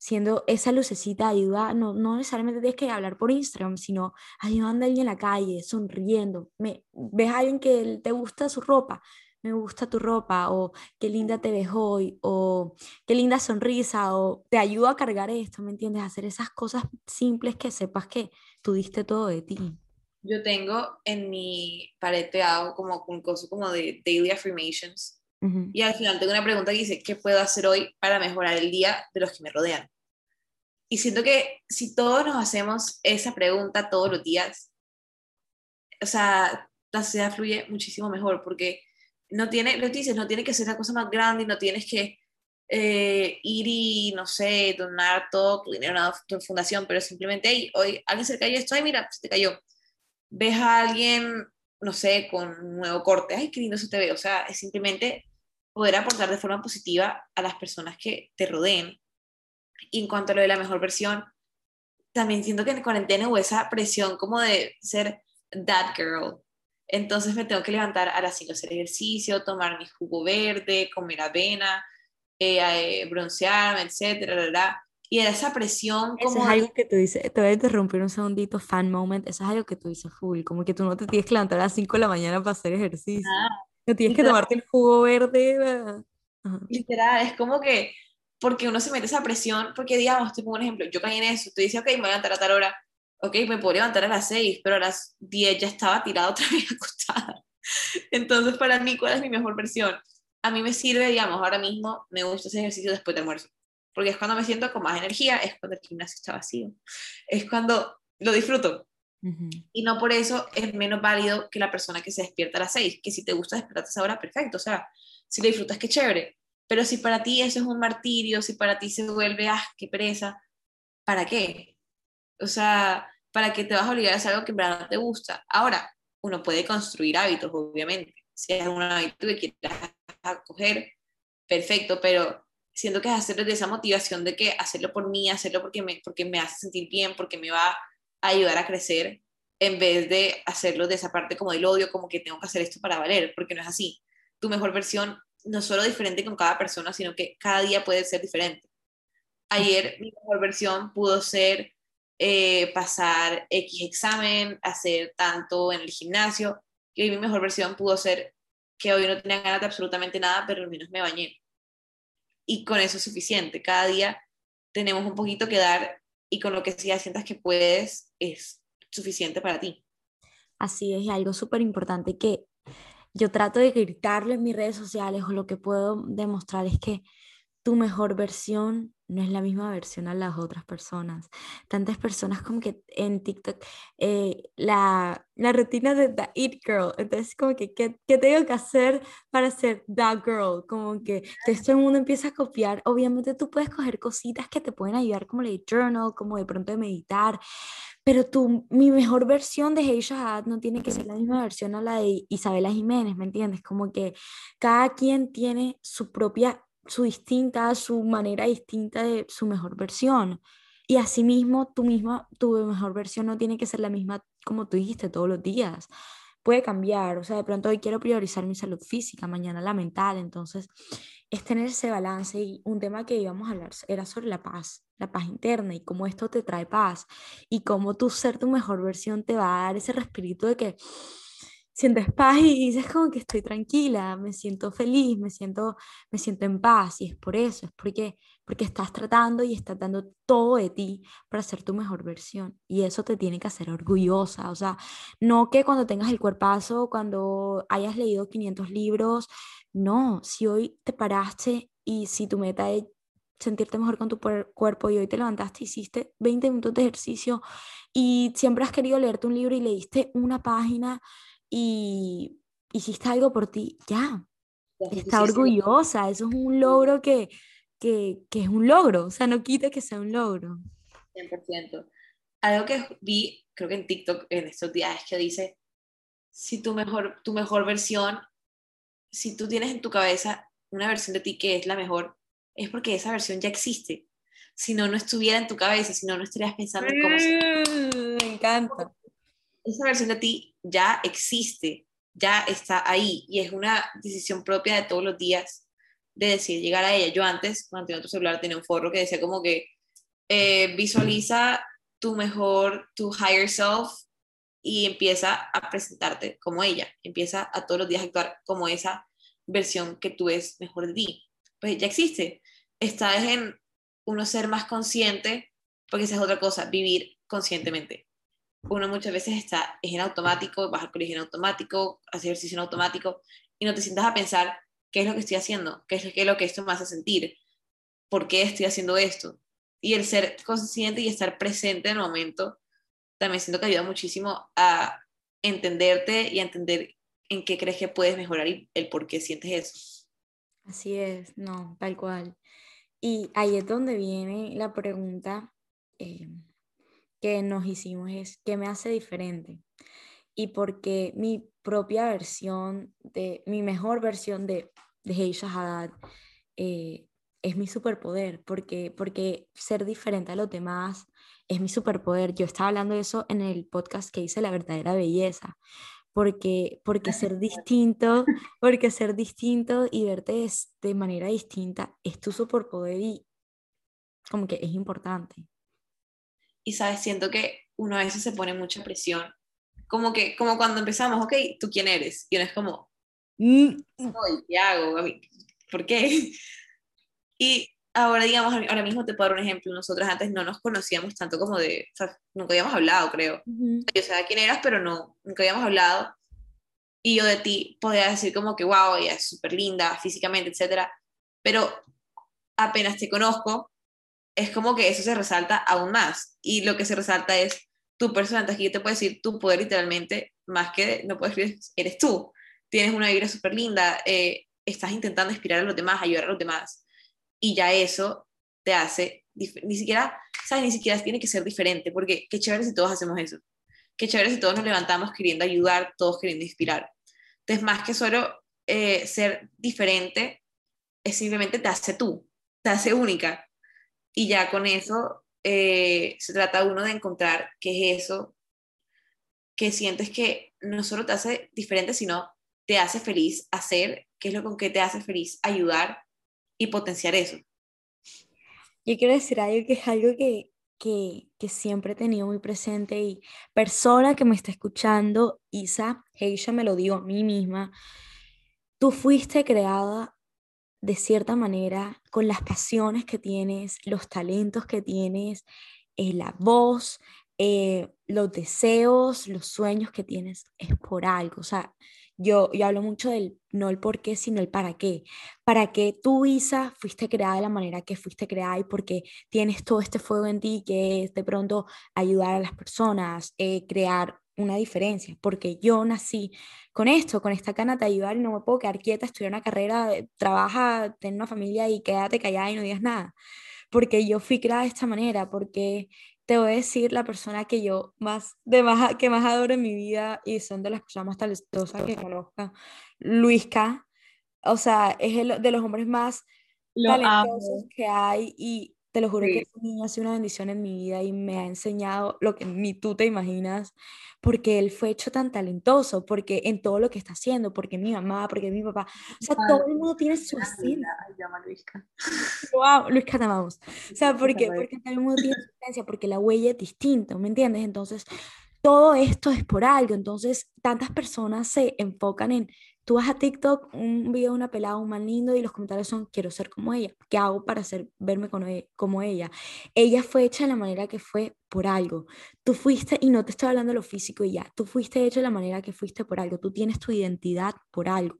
siendo esa lucecita, ayuda, no, no necesariamente tienes que hablar por Instagram, sino ayudando a alguien en la calle, sonriendo. Me, ves a alguien que te gusta su ropa, me gusta tu ropa, o qué linda te ves hoy, o qué linda sonrisa, o te ayudo a cargar esto, ¿me entiendes? Hacer esas cosas simples que sepas que tú diste todo de ti. Yo tengo en mi pared pegado como un coso como de daily affirmations. Y al final tengo una pregunta que dice, ¿qué puedo hacer hoy para mejorar el día de los que me rodean? Y siento que si todos nos hacemos esa pregunta todos los días, o sea, la sociedad fluye muchísimo mejor porque no tiene, lo dices, no tiene que ser la cosa más grande no tienes que eh, ir y, no sé, donar todo tu dinero a tu fundación, pero simplemente, hey, hoy alguien se cayó esto, ay, mira, se te cayó. Ves a alguien, no sé, con un nuevo corte, ay, qué lindo se te ve. O sea, es simplemente poder aportar de forma positiva a las personas que te rodeen. Y en cuanto a lo de la mejor versión, también siento que en cuarentena hubo esa presión como de ser that girl, entonces me tengo que levantar a las 5 hacer ejercicio, tomar mi jugo verde, comer avena, eh, eh, broncearme, etcétera, Y era esa presión como... Eso es algo que tú dices, te voy a interrumpir un segundito, fan moment, eso es algo que tú dices full, como que tú no te tienes que levantar a las 5 de la mañana para hacer ejercicio. Ah, no tienes que tomarte el jugo verde. Literal, es como que, porque uno se mete esa presión, porque digamos, te pongo un ejemplo, yo caí en eso, tú dices, ok, me voy a levantar a tal hora, ok, me puedo levantar a las 6, pero a las 10 ya estaba tirada otra vez acostada. Entonces, para mí, ¿cuál es mi mejor versión? A mí me sirve, digamos, ahora mismo me gusta ese ejercicio después del almuerzo, porque es cuando me siento con más energía, es cuando el gimnasio está vacío, es cuando lo disfruto. Y no por eso es menos válido que la persona que se despierta a las 6, que si te gusta despertarte a esa hora, perfecto, o sea, si lo disfrutas, qué chévere. Pero si para ti eso es un martirio, si para ti se vuelve, ah, qué pereza, ¿para qué? O sea, ¿para qué te vas a obligar a hacer algo que en verdad no te gusta? Ahora, uno puede construir hábitos, obviamente. Si es un hábito que quieras coger, perfecto, pero siento que es hacerlo de esa motivación de que hacerlo por mí, hacerlo porque me, porque me hace sentir bien, porque me va a ayudar a crecer, en vez de hacerlo de esa parte como del odio, como que tengo que hacer esto para valer, porque no es así. Tu mejor versión no solo diferente con cada persona, sino que cada día puede ser diferente Ayer mi mejor versión pudo ser eh, pasar X examen, hacer tanto en el gimnasio, y mi mejor versión pudo ser que hoy no tenía ganas de absolutamente nada, pero al menos me bañé. Y con eso es suficiente. Cada día tenemos un poquito que dar y con lo que sea sientas que puedes es suficiente para ti. Así es, algo súper importante que yo trato de gritarlo en mis redes sociales o lo que puedo demostrar es que tu mejor versión no es la misma versión a las otras personas. Tantas personas como que en TikTok, eh, la, la, rutina de The It Girl, entonces como que, ¿qué, ¿qué, tengo que hacer para ser The Girl? Como que todo el mundo empieza a copiar. Obviamente tú puedes coger cositas que te pueden ayudar como el journal, como de pronto de meditar, pero tú, mi mejor versión de Hey Shahad no tiene que ser la misma versión a la de Isabela Jiménez, ¿me entiendes? Como que cada quien tiene su propia su distinta, su manera distinta de su mejor versión. Y asimismo, tú misma, tu mejor versión no tiene que ser la misma como tú dijiste todos los días. Puede cambiar, o sea, de pronto hoy quiero priorizar mi salud física, mañana la mental, entonces es tener ese balance y un tema que íbamos a hablar era sobre la paz, la paz interna y cómo esto te trae paz y cómo tú ser tu mejor versión te va a dar ese respiro de que sientes paz y dices como que estoy tranquila, me siento feliz, me siento, me siento en paz y es por eso, es porque, porque estás tratando y estás dando todo de ti para ser tu mejor versión y eso te tiene que hacer orgullosa, o sea, no que cuando tengas el cuerpazo, cuando hayas leído 500 libros, no, si hoy te paraste y si tu meta es sentirte mejor con tu cuerpo y hoy te levantaste, hiciste 20 minutos de ejercicio y siempre has querido leerte un libro y leíste una página, y hiciste algo por ti, ya. Está orgullosa, eso es un logro que, que, que, es un logro, o sea, no quita que sea un logro. 100%. Algo que vi, creo que en TikTok en estos días, es que dice, si tu mejor, tu mejor versión, si tú tienes en tu cabeza una versión de ti que es la mejor, es porque esa versión ya existe. Si no, no estuviera en tu cabeza, si no, no estarías pensando en cómo... Mm, me encanta esa versión de ti ya existe, ya está ahí y es una decisión propia de todos los días de decir llegar a ella. Yo antes, cuando tenía otro celular, tenía un forro que decía como que eh, visualiza tu mejor, tu higher self y empieza a presentarte como ella, empieza a todos los días a actuar como esa versión que tú ves mejor de ti. Pues ya existe. Está en uno ser más consciente, porque esa es otra cosa, vivir conscientemente uno muchas veces está es en automático, vas al colegio en automático, hacer ejercicio en automático, y no te sientas a pensar qué es lo que estoy haciendo, qué es, qué es lo que esto me hace sentir, por qué estoy haciendo esto. Y el ser consciente y estar presente en el momento, también siento que ayuda muchísimo a entenderte y a entender en qué crees que puedes mejorar y el por qué sientes eso. Así es, no, tal cual. Y ahí es donde viene la pregunta, eh, que nos hicimos es qué me hace diferente y porque mi propia versión de mi mejor versión de de Heisha Haddad eh, es mi superpoder porque porque ser diferente a los demás es mi superpoder. Yo estaba hablando de eso en el podcast que hice la verdadera belleza porque porque ser distinto porque ser distinto y verte de manera distinta es tu superpoder y como que es importante y sabes, siento que uno a veces se pone mucha presión, como que, como cuando empezamos, ok, ¿tú quién eres? Y uno es como, mm. ¿qué hago? ¿Por qué? Y ahora, digamos, ahora mismo te puedo dar un ejemplo, nosotros antes no nos conocíamos tanto como de, o sea, nunca habíamos hablado, creo. Yo sabía quién eras, pero no, nunca habíamos hablado. Y yo de ti podía decir como que, wow, ella es súper linda físicamente, etcétera. Pero apenas te conozco, es como que eso se resalta aún más. Y lo que se resalta es tu personalidad. Aquí yo te puedo decir tu poder literalmente, más que no puedes decir, eres tú. Tienes una vida súper linda, eh, estás intentando inspirar a los demás, ayudar a los demás. Y ya eso te hace, ni siquiera, ¿sabes? Ni siquiera tiene que ser diferente, porque qué chévere si todos hacemos eso. Qué chévere si todos nos levantamos queriendo ayudar, todos queriendo inspirar. Entonces, más que solo eh, ser diferente, es simplemente te hace tú, te hace única y ya con eso eh, se trata uno de encontrar qué es eso que sientes que no solo te hace diferente, sino te hace feliz hacer, qué es lo con que te hace feliz ayudar y potenciar eso. yo quiero decir algo que es algo que, que, que siempre he tenido muy presente y persona que me está escuchando, Isa, ella me lo digo a mí misma, tú fuiste creada de cierta manera con las pasiones que tienes, los talentos que tienes, eh, la voz, eh, los deseos, los sueños que tienes, es por algo. O sea, yo, yo hablo mucho del no el por qué, sino el para qué. Para qué tú, Isa, fuiste creada de la manera que fuiste creada y porque tienes todo este fuego en ti que es de pronto ayudar a las personas, eh, crear una diferencia, porque yo nací con esto, con esta cana de ayudar y no me puedo quedar quieta, estudiar una carrera, eh, trabaja, tener una familia y quédate callada y no digas nada, porque yo fui creada de esta manera, porque te voy a decir la persona que yo más, de más, que más adoro en mi vida y son de las personas más talentosas que conozca, Luisca, o sea, es el, de los hombres más talentosos que hay y te lo juro que ese niño ha sido una bendición en mi vida y me ha enseñado lo que ni tú te imaginas, porque él fue hecho tan talentoso, porque en todo lo que está haciendo, porque mi mamá, porque mi papá, o sea, todo el mundo tiene su esencia. Luisca. Wow, Luisca te amamos. O sea, porque, porque todo el mundo tiene su esencia, porque la huella es distinta, ¿me entiendes? Entonces, todo esto es por algo, entonces tantas personas se enfocan en Tú vas a TikTok, un video de una pelada, un man lindo, y los comentarios son, quiero ser como ella. ¿Qué hago para hacer, verme e, como ella? Ella fue hecha de la manera que fue por algo. Tú fuiste, y no te estoy hablando de lo físico y ya, tú fuiste hecha de la manera que fuiste por algo. Tú tienes tu identidad por algo.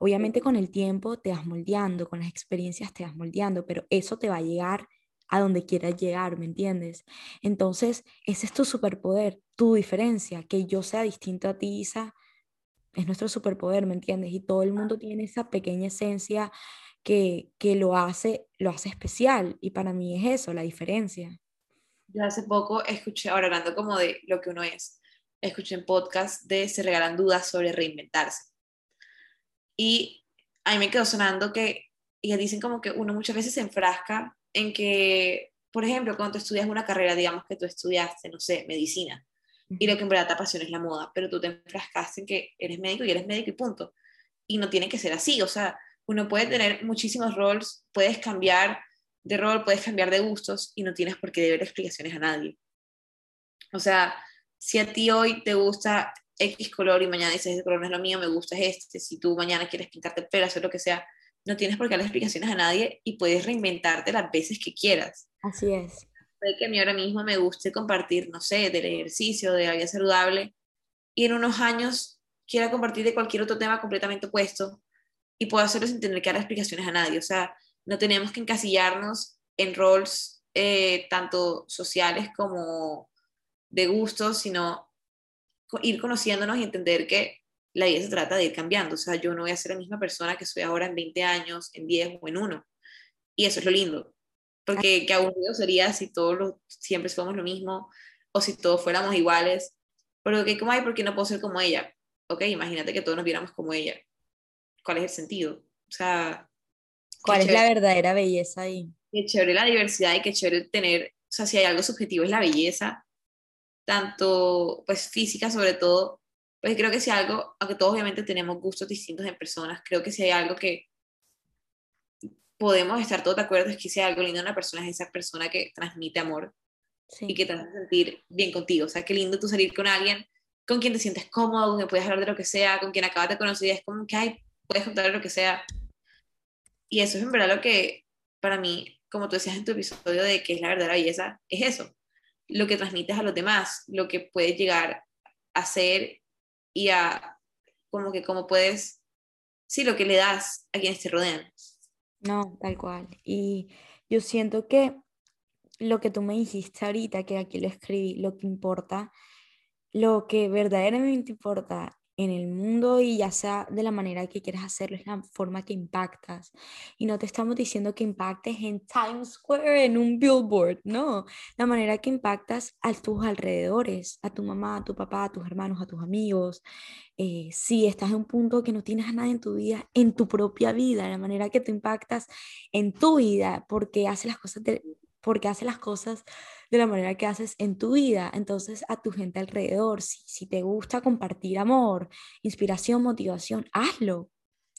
Obviamente con el tiempo te vas moldeando, con las experiencias te vas moldeando, pero eso te va a llegar a donde quieras llegar, ¿me entiendes? Entonces, ese es tu superpoder, tu diferencia, que yo sea distinto a ti, Isa, es nuestro superpoder, ¿me entiendes? Y todo el mundo tiene esa pequeña esencia que, que lo, hace, lo hace especial y para mí es eso, la diferencia. Yo hace poco escuché, ahora hablando como de lo que uno es, escuché en podcast de Se regalan dudas sobre reinventarse. Y a mí me quedó sonando que, y dicen como que uno muchas veces se enfrasca en que, por ejemplo, cuando tú estudias una carrera, digamos que tú estudiaste, no sé, medicina, y lo que en verdad te apasiona es la moda, pero tú te enfrascaste en que eres médico y eres médico y punto. Y no tiene que ser así, o sea, uno puede tener muchísimos roles, puedes cambiar de rol, puedes cambiar de gustos y no tienes por qué deber explicaciones a nadie. O sea, si a ti hoy te gusta X color y mañana dices, ese color no es lo mío, me gusta este, si tú mañana quieres pintarte el pelo, hacer lo que sea, no tienes por qué dar explicaciones a nadie y puedes reinventarte las veces que quieras. Así es puede que a mí ahora mismo me guste compartir, no sé, del ejercicio, de la vida saludable, y en unos años quiera compartir de cualquier otro tema completamente opuesto y puedo hacerlo sin tener que dar explicaciones a nadie. O sea, no tenemos que encasillarnos en roles eh, tanto sociales como de gustos, sino ir conociéndonos y entender que la vida se trata de ir cambiando. O sea, yo no voy a ser la misma persona que soy ahora en 20 años, en 10 o en 1. Y eso es lo lindo. Porque qué aburrido sería si todos siempre somos lo mismo o si todos fuéramos iguales. Pero que como hay, ¿por qué no puedo ser como ella? Ok, imagínate que todos nos viéramos como ella. ¿Cuál es el sentido? O sea... ¿Cuál es la verdadera belleza ahí? Qué chévere la diversidad y qué chévere tener, o sea, si hay algo subjetivo es la belleza, tanto pues física sobre todo, pues creo que si algo, aunque todos obviamente tenemos gustos distintos en personas, creo que si hay algo que podemos estar todos de acuerdo es que si algo lindo en una persona es esa persona que transmite amor y que te hace sentir bien contigo. O sea, qué lindo tú salir con alguien con quien te sientes cómodo, que puedes hablar de lo que sea, con quien acabas de conocer y es como que, ay, puedes contar de lo que sea. Y eso es en verdad lo que, para mí, como tú decías en tu episodio de que es la verdadera belleza, es eso. Lo que transmites a los demás, lo que puedes llegar a ser y a, como que, cómo puedes, sí, lo que le das a quienes te rodean. No, tal cual. Y yo siento que lo que tú me dijiste ahorita, que aquí lo escribí, lo que importa, lo que verdaderamente importa en el mundo y ya sea de la manera que quieras hacerlo, es la forma que impactas. Y no te estamos diciendo que impactes en Times Square, en un billboard, no. La manera que impactas a tus alrededores, a tu mamá, a tu papá, a tus hermanos, a tus amigos. Eh, si estás en un punto que no tienes a nadie en tu vida, en tu propia vida, la manera que te impactas en tu vida, porque haces las cosas de, porque hace las cosas de la manera que haces en tu vida. Entonces, a tu gente alrededor, si, si te gusta compartir amor, inspiración, motivación, hazlo.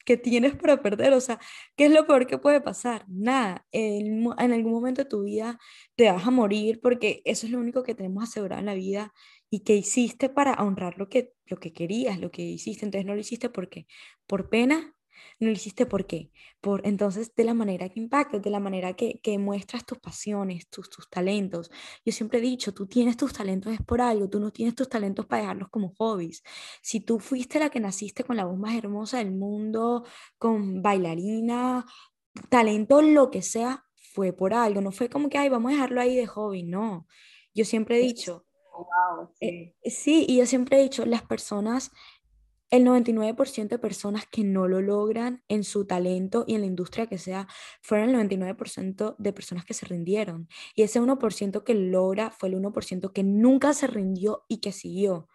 que tienes para perder, o sea, ¿qué es lo peor que puede pasar? Nada, en, en algún momento de tu vida te vas a morir porque eso es lo único que tenemos asegurado en la vida y que hiciste para honrar lo que, lo que querías, lo que hiciste, entonces no lo hiciste porque por pena, no lo hiciste por qué, por entonces de la manera que impactas, de la manera que, que muestras tus pasiones, tus, tus talentos. Yo siempre he dicho, tú tienes tus talentos es por algo, tú no tienes tus talentos para dejarlos como hobbies. Si tú fuiste la que naciste con la voz más hermosa del mundo, con bailarina, talento, lo que sea, fue por algo, no fue como que, ay, vamos a dejarlo ahí de hobby, no. Yo siempre he dicho, eh, sí. y yo siempre he dicho, las personas, el 99% de personas que no lo logran en su talento y en la industria que sea, fueron el 99% de personas que se rindieron. Y ese 1% que logra fue el 1% que nunca se rindió y que siguió.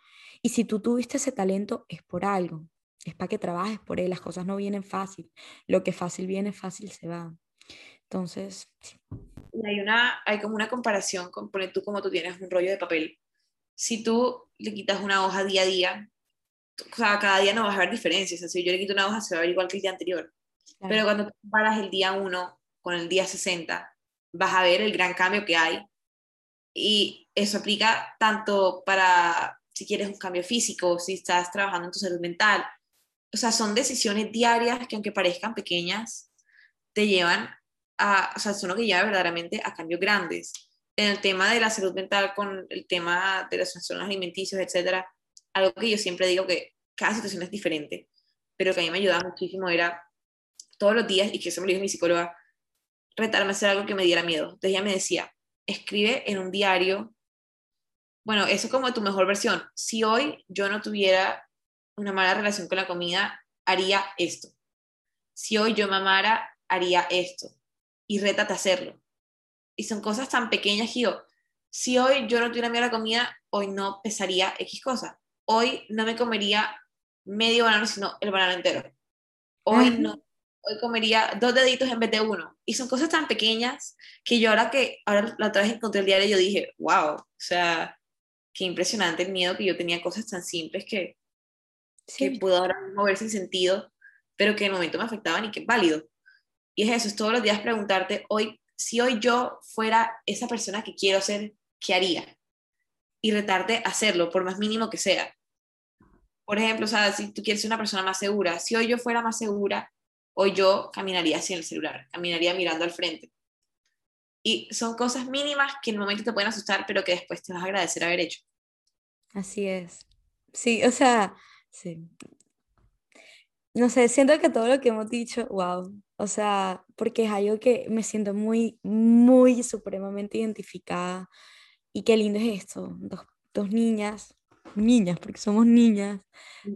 Y si tú tuviste ese talento, es por algo. Es para que trabajes por él. Las cosas no vienen fácil. Lo que fácil viene, fácil se va. Entonces, hay, una, hay como una comparación con, poner tú como tú tienes un rollo de papel si tú le quitas una hoja día a día, o sea, cada día no vas a ver diferencias. O si yo le quito una hoja, se va a ver igual que el día anterior. Pero cuando comparas el día 1 con el día 60, vas a ver el gran cambio que hay. Y eso aplica tanto para si quieres un cambio físico, si estás trabajando en tu salud mental. O sea, son decisiones diarias que aunque parezcan pequeñas, te llevan a, o sea, son lo que lleva verdaderamente a cambios grandes en el tema de la salud mental con el tema de los trastornos alimenticios, etcétera, algo que yo siempre digo que cada situación es diferente, pero que a mí me ayudaba muchísimo era todos los días, y que eso me lo dijo mi psicóloga, retarme a hacer algo que me diera miedo. Entonces ella me decía, escribe en un diario, bueno, eso es como tu mejor versión. Si hoy yo no tuviera una mala relación con la comida, haría esto. Si hoy yo mamara, haría esto. Y rétate a hacerlo y son cosas tan pequeñas que yo, si hoy yo no tuviera miedo a la comida, hoy no pesaría X cosa. Hoy no me comería medio banano, sino el banano entero. Hoy no, hoy comería dos deditos en vez de uno. Y son cosas tan pequeñas que yo ahora que, ahora la otra vez encontré el diario, yo dije, wow, o sea, qué impresionante el miedo que yo tenía cosas tan simples que, que puedo ahora mover sin sentido, pero que en el momento me afectaban y que es válido. Y es eso, es todos los días preguntarte, hoy, si hoy yo fuera esa persona que quiero ser, ¿qué haría? Y retarte a hacerlo, por más mínimo que sea. Por ejemplo, o sea, si tú quieres ser una persona más segura, si hoy yo fuera más segura, hoy yo caminaría sin el celular, caminaría mirando al frente. Y son cosas mínimas que en el momento te pueden asustar, pero que después te vas a agradecer haber hecho. Así es. Sí, o sea, sí. No sé, siento que todo lo que hemos dicho, wow, o sea, porque es algo que me siento muy, muy supremamente identificada. Y qué lindo es esto, dos, dos niñas, niñas, porque somos niñas,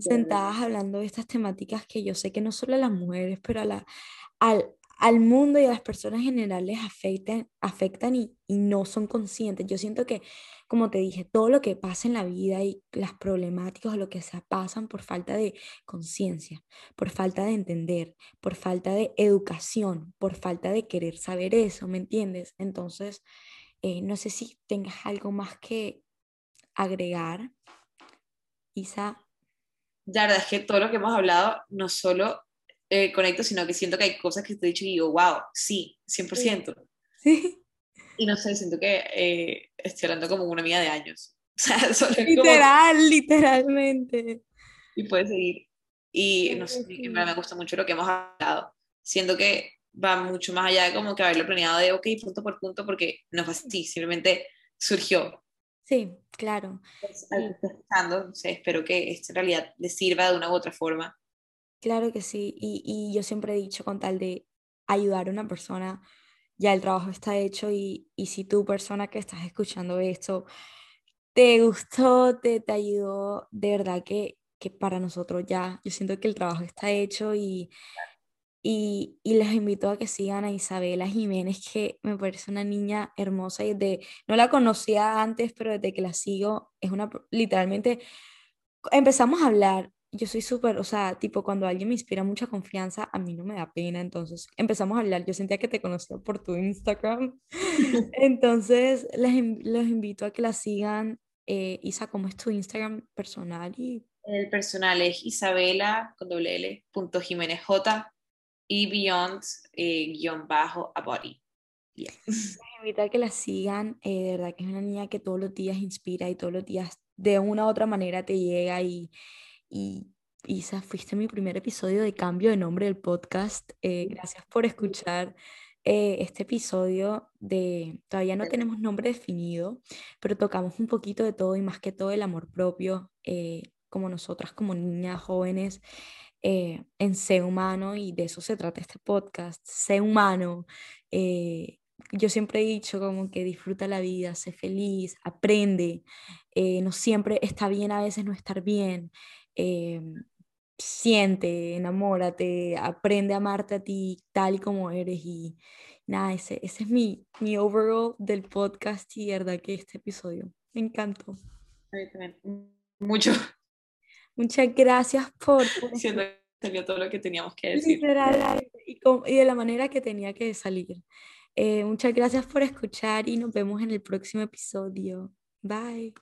sentadas hablando de estas temáticas que yo sé que no solo a las mujeres, pero a la, al, al mundo y a las personas generales afectan, afectan y, y, no son conscientes. Yo siento que, como te dije, todo lo que pasa en la vida y las problemáticas o lo que se pasan por falta de conciencia, por falta de entender, por falta de educación, por falta de querer saber eso, ¿me entiendes? Entonces, eh, no sé si tengas algo más que agregar, Isa. La verdad es que todo lo que hemos hablado no solo eh, conecto, sino que siento que hay cosas que te he dicho y digo, wow, sí, 100%. Sí. Y no sé, siento que eh, estoy hablando como una amiga de años. O sea, Literal, literalmente. Y puedes seguir. Y no sé, me gusta mucho lo que hemos hablado. Siento que va mucho más allá de como que haberlo planeado de, ok, punto por punto, porque no fue así, simplemente surgió. Sí, claro. Pues, espero que esto en realidad le sirva de una u otra forma Claro que sí, y, y yo siempre he dicho con tal de ayudar a una persona, ya el trabajo está hecho y, y si tú persona que estás escuchando esto te gustó, te, te ayudó, de verdad que, que para nosotros ya, yo siento que el trabajo está hecho y, y, y, les invito a que sigan a Isabela Jiménez, que me parece una niña hermosa y de, no la conocía antes, pero desde que la sigo, es una, literalmente, empezamos a hablar yo soy súper, o sea, tipo cuando alguien me inspira mucha confianza, a mí no me da pena, entonces empezamos a hablar, yo sentía que te conocía por tu Instagram, entonces les, los invito a que la sigan, eh, Isa, ¿cómo es tu Instagram personal? Y... El personal es Isabela con doble L, punto Jiménez J y Beyond eh, guion bajo a body. Yeah. invito a que la sigan, eh, de verdad que es una niña que todos los días inspira y todos los días de una u otra manera te llega y, y Isa, fuiste mi primer episodio de cambio de nombre del podcast. Eh, gracias por escuchar eh, este episodio de, todavía no tenemos nombre definido, pero tocamos un poquito de todo y más que todo el amor propio, eh, como nosotras, como niñas jóvenes, eh, en ser humano y de eso se trata este podcast, ser humano. yo siempre he dicho como que disfruta la vida, sé feliz, aprende, no siempre está bien a veces no estar bien siente, enamórate, aprende a amarte a ti tal como eres y nada, ese, ese es mi, mi overall del podcast y verdad que este episodio me encantó. Mucho. Muchas gracias por... Siento que salió todo lo que teníamos que decir. y, y de la manera que tenía que salir. Eh, muchas gracias por escuchar y nos vemos en el próximo episodio. Bye.